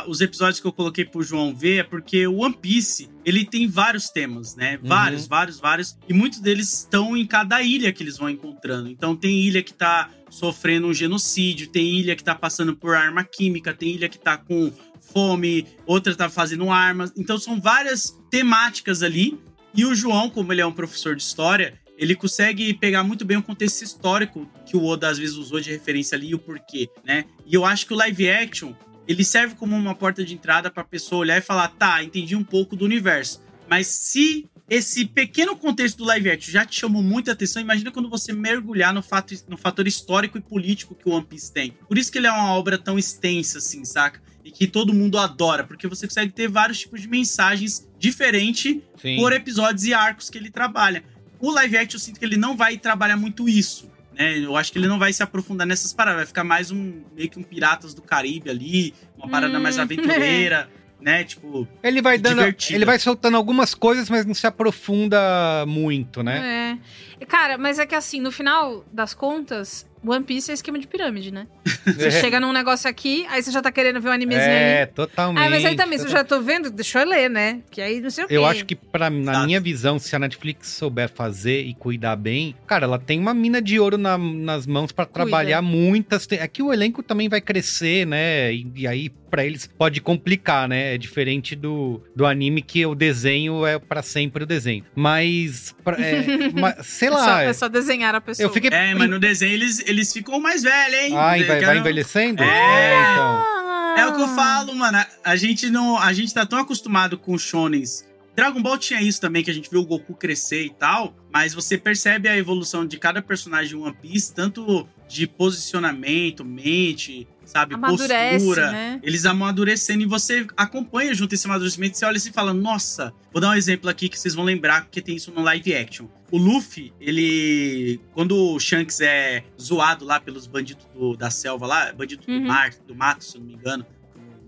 os episódios que eu coloquei pro João ver é porque o One Piece, ele tem vários temas, né? Uhum. Vários, vários, vários. E muitos deles estão em cada ilha que eles vão encontrando. Então tem ilha que tá sofrendo um genocídio, tem ilha que tá passando por arma química, tem ilha que tá com fome, outra tá fazendo armas. Então são várias temáticas ali. E o João, como ele é um professor de história, ele consegue pegar muito bem o contexto histórico que o Oda às vezes usou de referência ali e o porquê, né? E eu acho que o live action, ele serve como uma porta de entrada pra pessoa olhar e falar, tá, entendi um pouco do universo. Mas se esse pequeno contexto do live action já te chamou muita atenção, imagina quando você mergulhar no, fato, no fator histórico e político que o One Piece tem. Por isso que ele é uma obra tão extensa, assim, saca? E que todo mundo adora, porque você consegue ter vários tipos de mensagens diferentes Sim. por episódios e arcos que ele trabalha. O live action eu sinto que ele não vai trabalhar muito isso. Né? Eu acho que ele não vai se aprofundar nessas paradas. Vai ficar mais um meio que um Piratas do Caribe ali, uma parada Hum. mais aventureira, né? Tipo, Ele vai dando. Divertida. Ele vai soltando algumas coisas, mas não se aprofunda muito, né? É. Cara, mas é que assim, no final das contas, One Piece é esquema de pirâmide, né? Você chega num negócio aqui, aí você já tá querendo ver um animezinho É, ali. totalmente. Ah, mas aí também, se eu já tô vendo, deixa eu ler, né? Que aí não sei o quê. Eu acho que, pra, na Exato. minha visão, se a Netflix souber fazer e cuidar bem, cara, ela tem uma mina de ouro na- nas mãos pra trabalhar muitas. te- É que o elenco também vai crescer, né? E, e aí, pra eles, pode complicar, né? É diferente do, do anime que o desenho é pra sempre o desenho. Mas, pra- é, ma- sei É só, lá. é só desenhar a pessoa. eu fiquei. é, mas no desenho eles, eles ficam mais velhos, hein? Ai, vai, vai envelhecendo? É. então. É o que eu falo, mano. A gente não. A gente tá tão acostumado com shonens Dragon Ball tinha isso também, que a gente viu o Goku crescer e tal, mas você percebe a evolução de cada personagem de One Piece, tanto de posicionamento, mente, sabe, Amadurece, postura. né? Eles amadurecendo e você acompanha junto esse amadurecimento. Você olha assim e fala: Nossa, vou dar um exemplo aqui que vocês vão lembrar, porque tem isso no live action. O Luffy, ele. Quando o Shanks é zoado lá pelos bandidos do- da selva lá, bandido Uhum. do mar, do mato, se eu não me engano,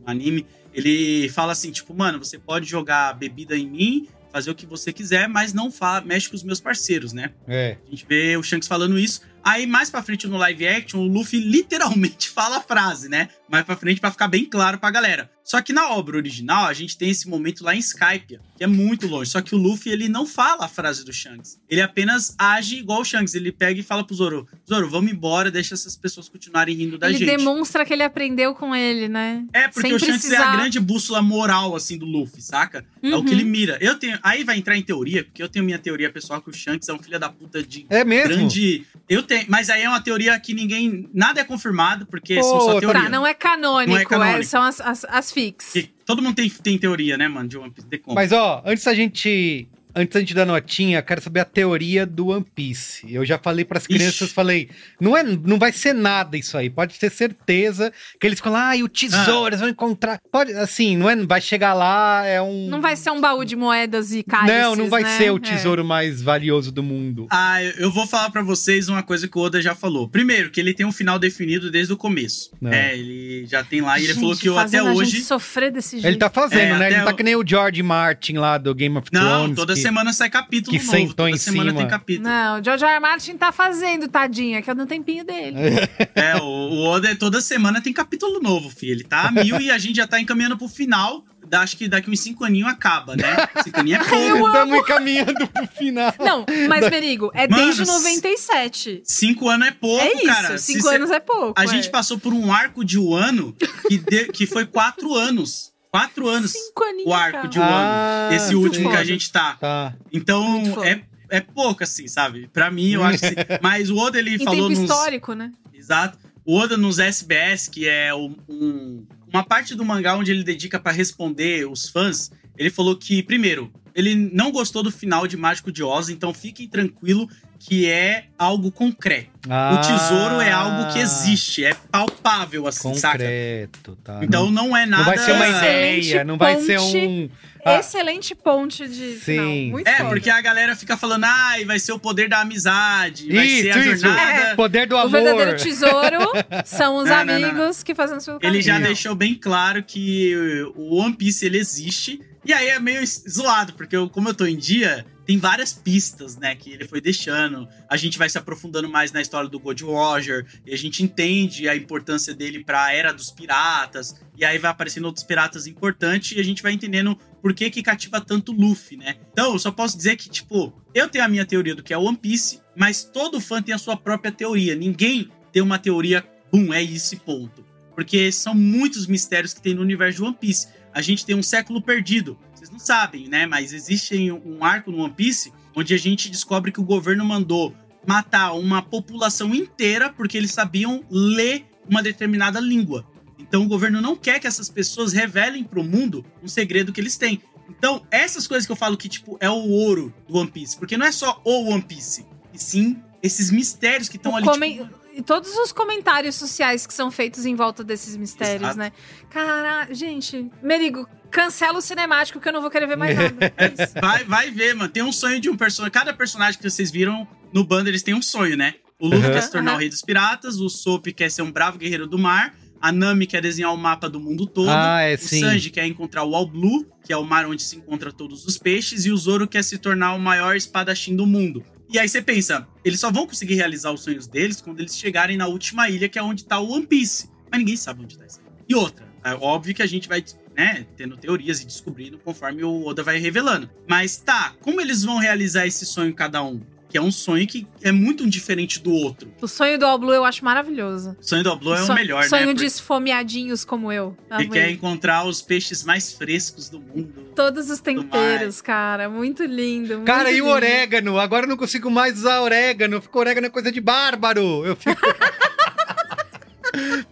no anime, ele fala assim: tipo, mano, você pode jogar bebida em mim, fazer o que você quiser, mas não fala, mexe com os meus parceiros, né? É. A gente vê o Shanks falando isso. Aí, mais pra frente no live action, o Luffy literalmente fala a frase, né? Mais pra frente pra ficar bem claro pra galera. Só que na obra original, a gente tem esse momento lá em Skype, que é muito longe. Só que o Luffy, ele não fala a frase do Shanks. Ele apenas age igual o Shanks. Ele pega e fala pro Zoro, Zoro, vamos embora, deixa essas pessoas continuarem rindo da ele gente. demonstra que ele aprendeu com ele, né? É, porque Sem o Shanks é precisar- a grande bússola moral, assim, do Luffy, saca? É o que Uhum. ele mira. Eu tenho. Aí vai entrar em teoria, porque eu tenho minha teoria pessoal que o Shanks é um filho da puta de É mesmo? grande. Eu tenho. Mas aí é uma teoria que ninguém. Nada é confirmado, porque Pô, são só tá- teorias. Tá, não é canônico, Não é é canônico. são as, as, as Que todo mundo tem, tem teoria, né, mano, de One Piece. Mas ó, antes da gente. Antes da gente dar notinha, quero saber a teoria do One Piece. Eu já falei pras crianças, Ixi. falei, não, é, não vai ser nada isso aí. Pode ter certeza que eles falam, ah, e o tesouro, Ah. eles vão encontrar. Pode, assim, não é, vai chegar lá, é um. Não vai ser um baú de moedas e cálices, Não, não vai né? ser o É. tesouro mais valioso do mundo. Ah, eu vou falar pra vocês uma coisa que o Oda já falou. Primeiro, que ele tem um final definido desde o começo. Não. É, ele já tem lá, e ele Gente, falou que eu, até hoje. gente sofrer desse jeito. Ele tá fazendo, É, né? Ele não tá o- que nem o George Martin lá do Game of Thrones. Não, toda que- semana sai capítulo que novo. sentou Toda em semana cima. tem capítulo. Não, o George R. R. Martin tá fazendo, tadinha, que é no tempinho dele. É, o, o Oda toda semana tem capítulo novo, filho. Ele tá a mil e a gente já tá encaminhando pro final. Da- Acho que daqui uns cinco aninhos acaba, né? Cinco aninhos é pouco. Estamos encaminhando pro final. Não, mas, Perigo, é Mano, desde s- 97. Cinco anos é pouco, é isso, cara. Se cinco cê- anos é pouco. A é. gente passou por um arco de um ano que, de- que foi quatro anos. Quatro anos. Aninhos, O arco cara. de um Ah, ano. Esse último foda. que a gente tá. Tá. Então, é, é pouco, assim, sabe? Pra mim, eu acho que. sim. Mas o Oda, ele Em falou tempo nos. histórico, né? Exato. O Oda nos SBS, que é um- um- uma parte do mangá onde ele dedica pra responder os fãs, ele falou que, primeiro, ele não gostou do final de Mágico de Oz, então fiquem tranquilo que é algo concreto. Ah, O tesouro é algo que existe, é palpável, assim, saca? Concreto, tá. Então não é nada. não vai ser uma ideia, não vai ser um. Ah, Excelente ponte de Sim. final. Muito É, foda. porque a galera fica falando, ai, vai ser o poder da amizade, vai ser a isso, isso. jornada. Poder do O amor. verdadeiro tesouro são os Não, não, não, amigos que fazem o seu Ele caminho. já Não. deixou bem claro que o One Piece ele existe. E aí é meio zoado, porque eu- como eu tô em dia, tem várias pistas, né, que ele foi deixando. A gente vai se aprofundando mais na história do Gold Roger, e a gente entende a importância dele pra era dos piratas. E aí vai aparecendo outros piratas importantes e a gente vai entendendo por que que cativa tanto Luffy, né? Então, eu só posso dizer que, tipo, eu tenho a minha teoria do que é One Piece, mas todo fã tem a sua própria teoria. Ninguém tem uma teoria, bum, é isso e ponto. Porque são muitos mistérios que tem no universo de One Piece. A gente tem um século perdido. Vocês não sabem, né? Mas existe um arco no One Piece onde a gente descobre que o governo mandou matar uma população inteira porque eles sabiam ler uma determinada língua. Então o governo não quer que essas pessoas revelem pro mundo um segredo que eles têm. Então, essas coisas que eu falo que, tipo, é o ouro do One Piece. Porque não é só o One Piece, e sim esses mistérios que estão O ali. tipo, E todos os comentários sociais que são feitos em volta desses mistérios, Exato. né? Cara, gente, Merigo, cancela o cinemático que eu não vou querer ver mais nada. É isso. Vai, vai ver, mano. Tem um sonho de um personagem. Cada personagem que vocês viram no bando, eles têm um sonho, né? O Luffy Uhum. quer se tornar Uhum. o rei dos piratas, o Soap quer ser um bravo guerreiro do mar, a Nami quer desenhar o mapa do mundo todo, Ah, é o sim. Sanji quer encontrar o All Blue, que é o mar onde se encontra todos os peixes, e o Zoro quer se tornar o maior espadachim do mundo. E aí você pensa, eles só vão conseguir realizar os sonhos deles quando eles chegarem na última ilha, que é onde tá o One Piece. Mas ninguém sabe onde tá essa ilha. E outra, é óbvio que a gente vai, né, tendo teorias e descobrindo conforme o Oda vai revelando. Mas tá, como eles vão realizar esse sonho cada um? Que é um sonho que é muito diferente do outro. O sonho do All Blue eu acho maravilhoso. O sonho do Blue é o Son- melhor, Sonho né? de esfomeadinhos como eu. Porque Amei. quer encontrar os peixes mais frescos do mundo. Todos os temperos, cara. Muito lindo. muito Cara, e o lindo. orégano? Agora eu não consigo mais usar orégano. Fica orégano é coisa de bárbaro. Eu fico.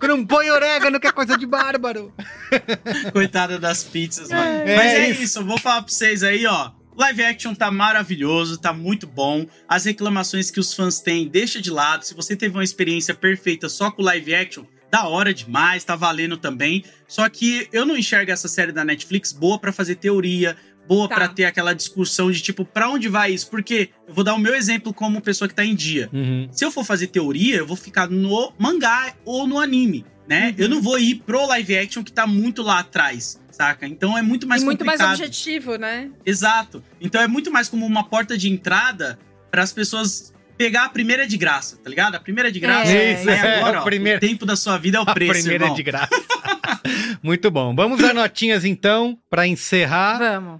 Não põe orégano, que é coisa de bárbaro. Coitada das pizzas, mano. É, Mas é isso. isso. eu vou falar pra vocês aí, ó. Live action tá maravilhoso, tá muito bom. As reclamações que os fãs têm, deixa de lado. Se você teve uma experiência perfeita só com live action, da hora demais, tá valendo também. Só que eu não enxergo essa série da Netflix boa pra fazer teoria, boa Tá. pra ter aquela discussão de tipo, pra onde vai isso? Porque eu vou dar o meu exemplo como pessoa que tá em dia. Uhum. Se eu for fazer teoria, eu vou ficar no mangá ou no anime, né? Uhum. Eu não vou ir pro live action que tá muito lá atrás, saca? Então é muito mais e muito mais complicado. objetivo, né? Exato. Então é muito mais como uma porta de entrada para as pessoas pegar a primeira de graça, tá ligado? A primeira de graça. É, Isso, aí é, agora, a ó, primeira- o tempo da sua vida é o A preço, primeira irmão. é de graça. Muito bom. Vamos dar notinhas então, pra encerrar. Vamos.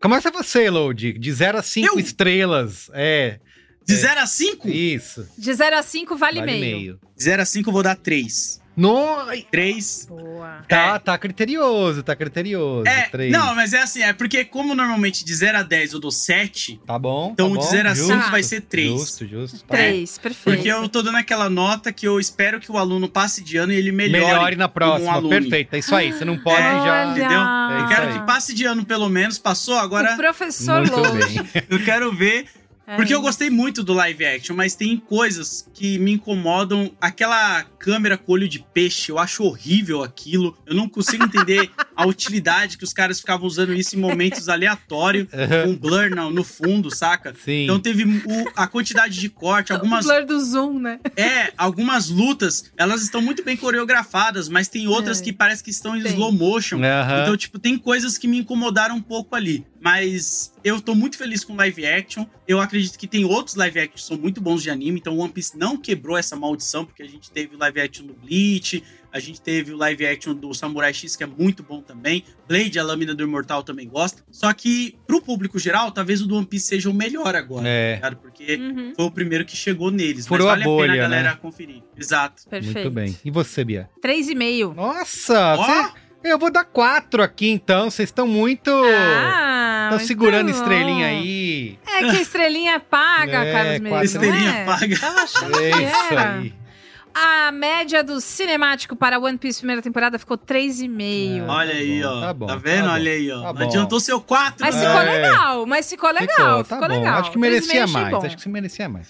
Começa você, Load. De 0 a 5 Eu? estrelas. É. De 0 a 5? Isso. De 0 a 5 vale, Vale meio. meio. De 0 a 5 eu vou dar 3. No... 3. Boa. Tá, tá criterioso, tá criterioso. É, Três. não, mas é assim, é porque como normalmente de 0 a 10 eu dou 7, Tá bom. Então, tá de bom, zero a justo, cinco vai ser três. Justo, justo. tá. 3, perfeito. porque eu tô dando aquela nota que eu espero que o aluno passe de ano e ele melhore. Melhore na próxima. um aluno. Perfeito. É isso aí. Você não pode É, já. Olha. Entendeu? É Eu quero aí. que passe de ano pelo menos, passou, agora O professor Muito bem. eu quero ver É. Porque eu gostei muito do live action, mas tem coisas que me incomodam. Aquela câmera com olho de peixe, eu acho horrível aquilo. Eu não consigo entender a utilidade que os caras ficavam usando isso em momentos aleatórios, com blur no, no fundo, saca? Sim. Então teve o- a quantidade de corte, algumas. O blur do zoom, né? É, algumas lutas, elas estão muito bem coreografadas, mas tem outras É. que parece que estão em Tem. slow motion. Aham. Então, tipo, tem coisas que me incomodaram um pouco ali. Mas eu tô muito feliz com live action. Eu acredito que tem outros live action que são muito bons de anime. Então, One Piece não quebrou essa maldição, porque a gente teve o live action do Bleach, a gente teve o live action do Samurai X, que é muito bom também. Blade, a Lâmina do Imortal, também gosta. Só que, pro público geral, talvez o do One Piece seja o melhor agora. É. tá? Porque Uhum. foi o primeiro que chegou neles. Furou mas vale a a, pena bolha, a galera né? conferir. Exato. Perfeito. Muito bem. E você, Bia? 3,5. Nossa! Ó! você- Eu vou dar quatro aqui, então. Vocês estão muito. Ah, Estão muito segurando bom. estrelinha aí. É que a estrelinha paga, É, Carlos Mendes. não é? Estrelinha paga. Tava achando É que isso era. aí. A média do cinemático para One Piece primeira temporada ficou 3,5. Ah, Olha tá aí, bom, ó. tá Tá, bom, vendo? tá Olha aí, ó. tá bom. Adiantou seu 4. Mas É. ficou legal, mas ficou legal, ficou, tá bom. legal. Acho que merecia 3,5 achei mais. bom. Acho que merecia mais.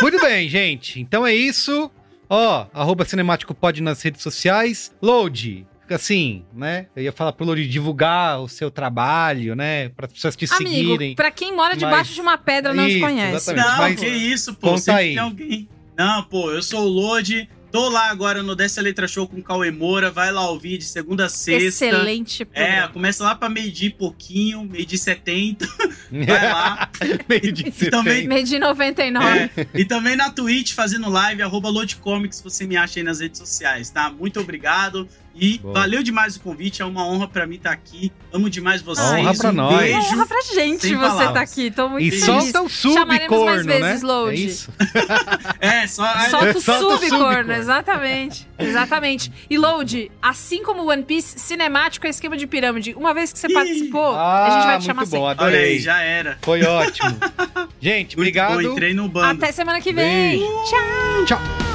Muito bem, gente. Então é isso. Ó, arroba Cinemático Pod nas redes sociais. Load. Assim, né? Eu ia falar pro Load divulgar o seu trabalho, né? Para as pessoas te Amigo, seguirem. pra quem mora debaixo Mas- de uma pedra não te Isso, conhece. exatamente. Não, Mas- que isso, pô. Conta Sempre aí. tem alguém. Não, pô, eu sou o Lodi. Tô lá agora no Desce a Letra Show com o Cauê Moura. Vai lá ouvir de segunda a sexta. Excelente É, programa. começa lá pra meio-dia e pouquinho, meio-dia e 70. Vai lá. Meio de E também- Meio de 99. É, e também na Twitch, fazendo live, arroba Lodcomics, você me acha aí nas redes sociais, tá? Muito obrigado. E Boa. valeu demais o convite, é uma honra pra mim estar aqui. Amo demais vocês. Honra pra um nós. beijo. É uma honra pra gente Sem você palavras. tá aqui. Tô muito E feliz. solta o Chamaremos mais subcorno, né? vezes, Load. É isso. É, só. Solta o Solta o subcorno, subcorno. exatamente. Exatamente. E Load, assim como One Piece, cinemático é esquema de pirâmide. Uma vez que você Ih. participou, a gente vai te chamar Ah, muito bom, sempre. Olha aí, adorei. já era. Foi ótimo. Gente, Muito obrigado. bom, entrei no bando. Até semana que vem. Beijo. Tchau. Tchau.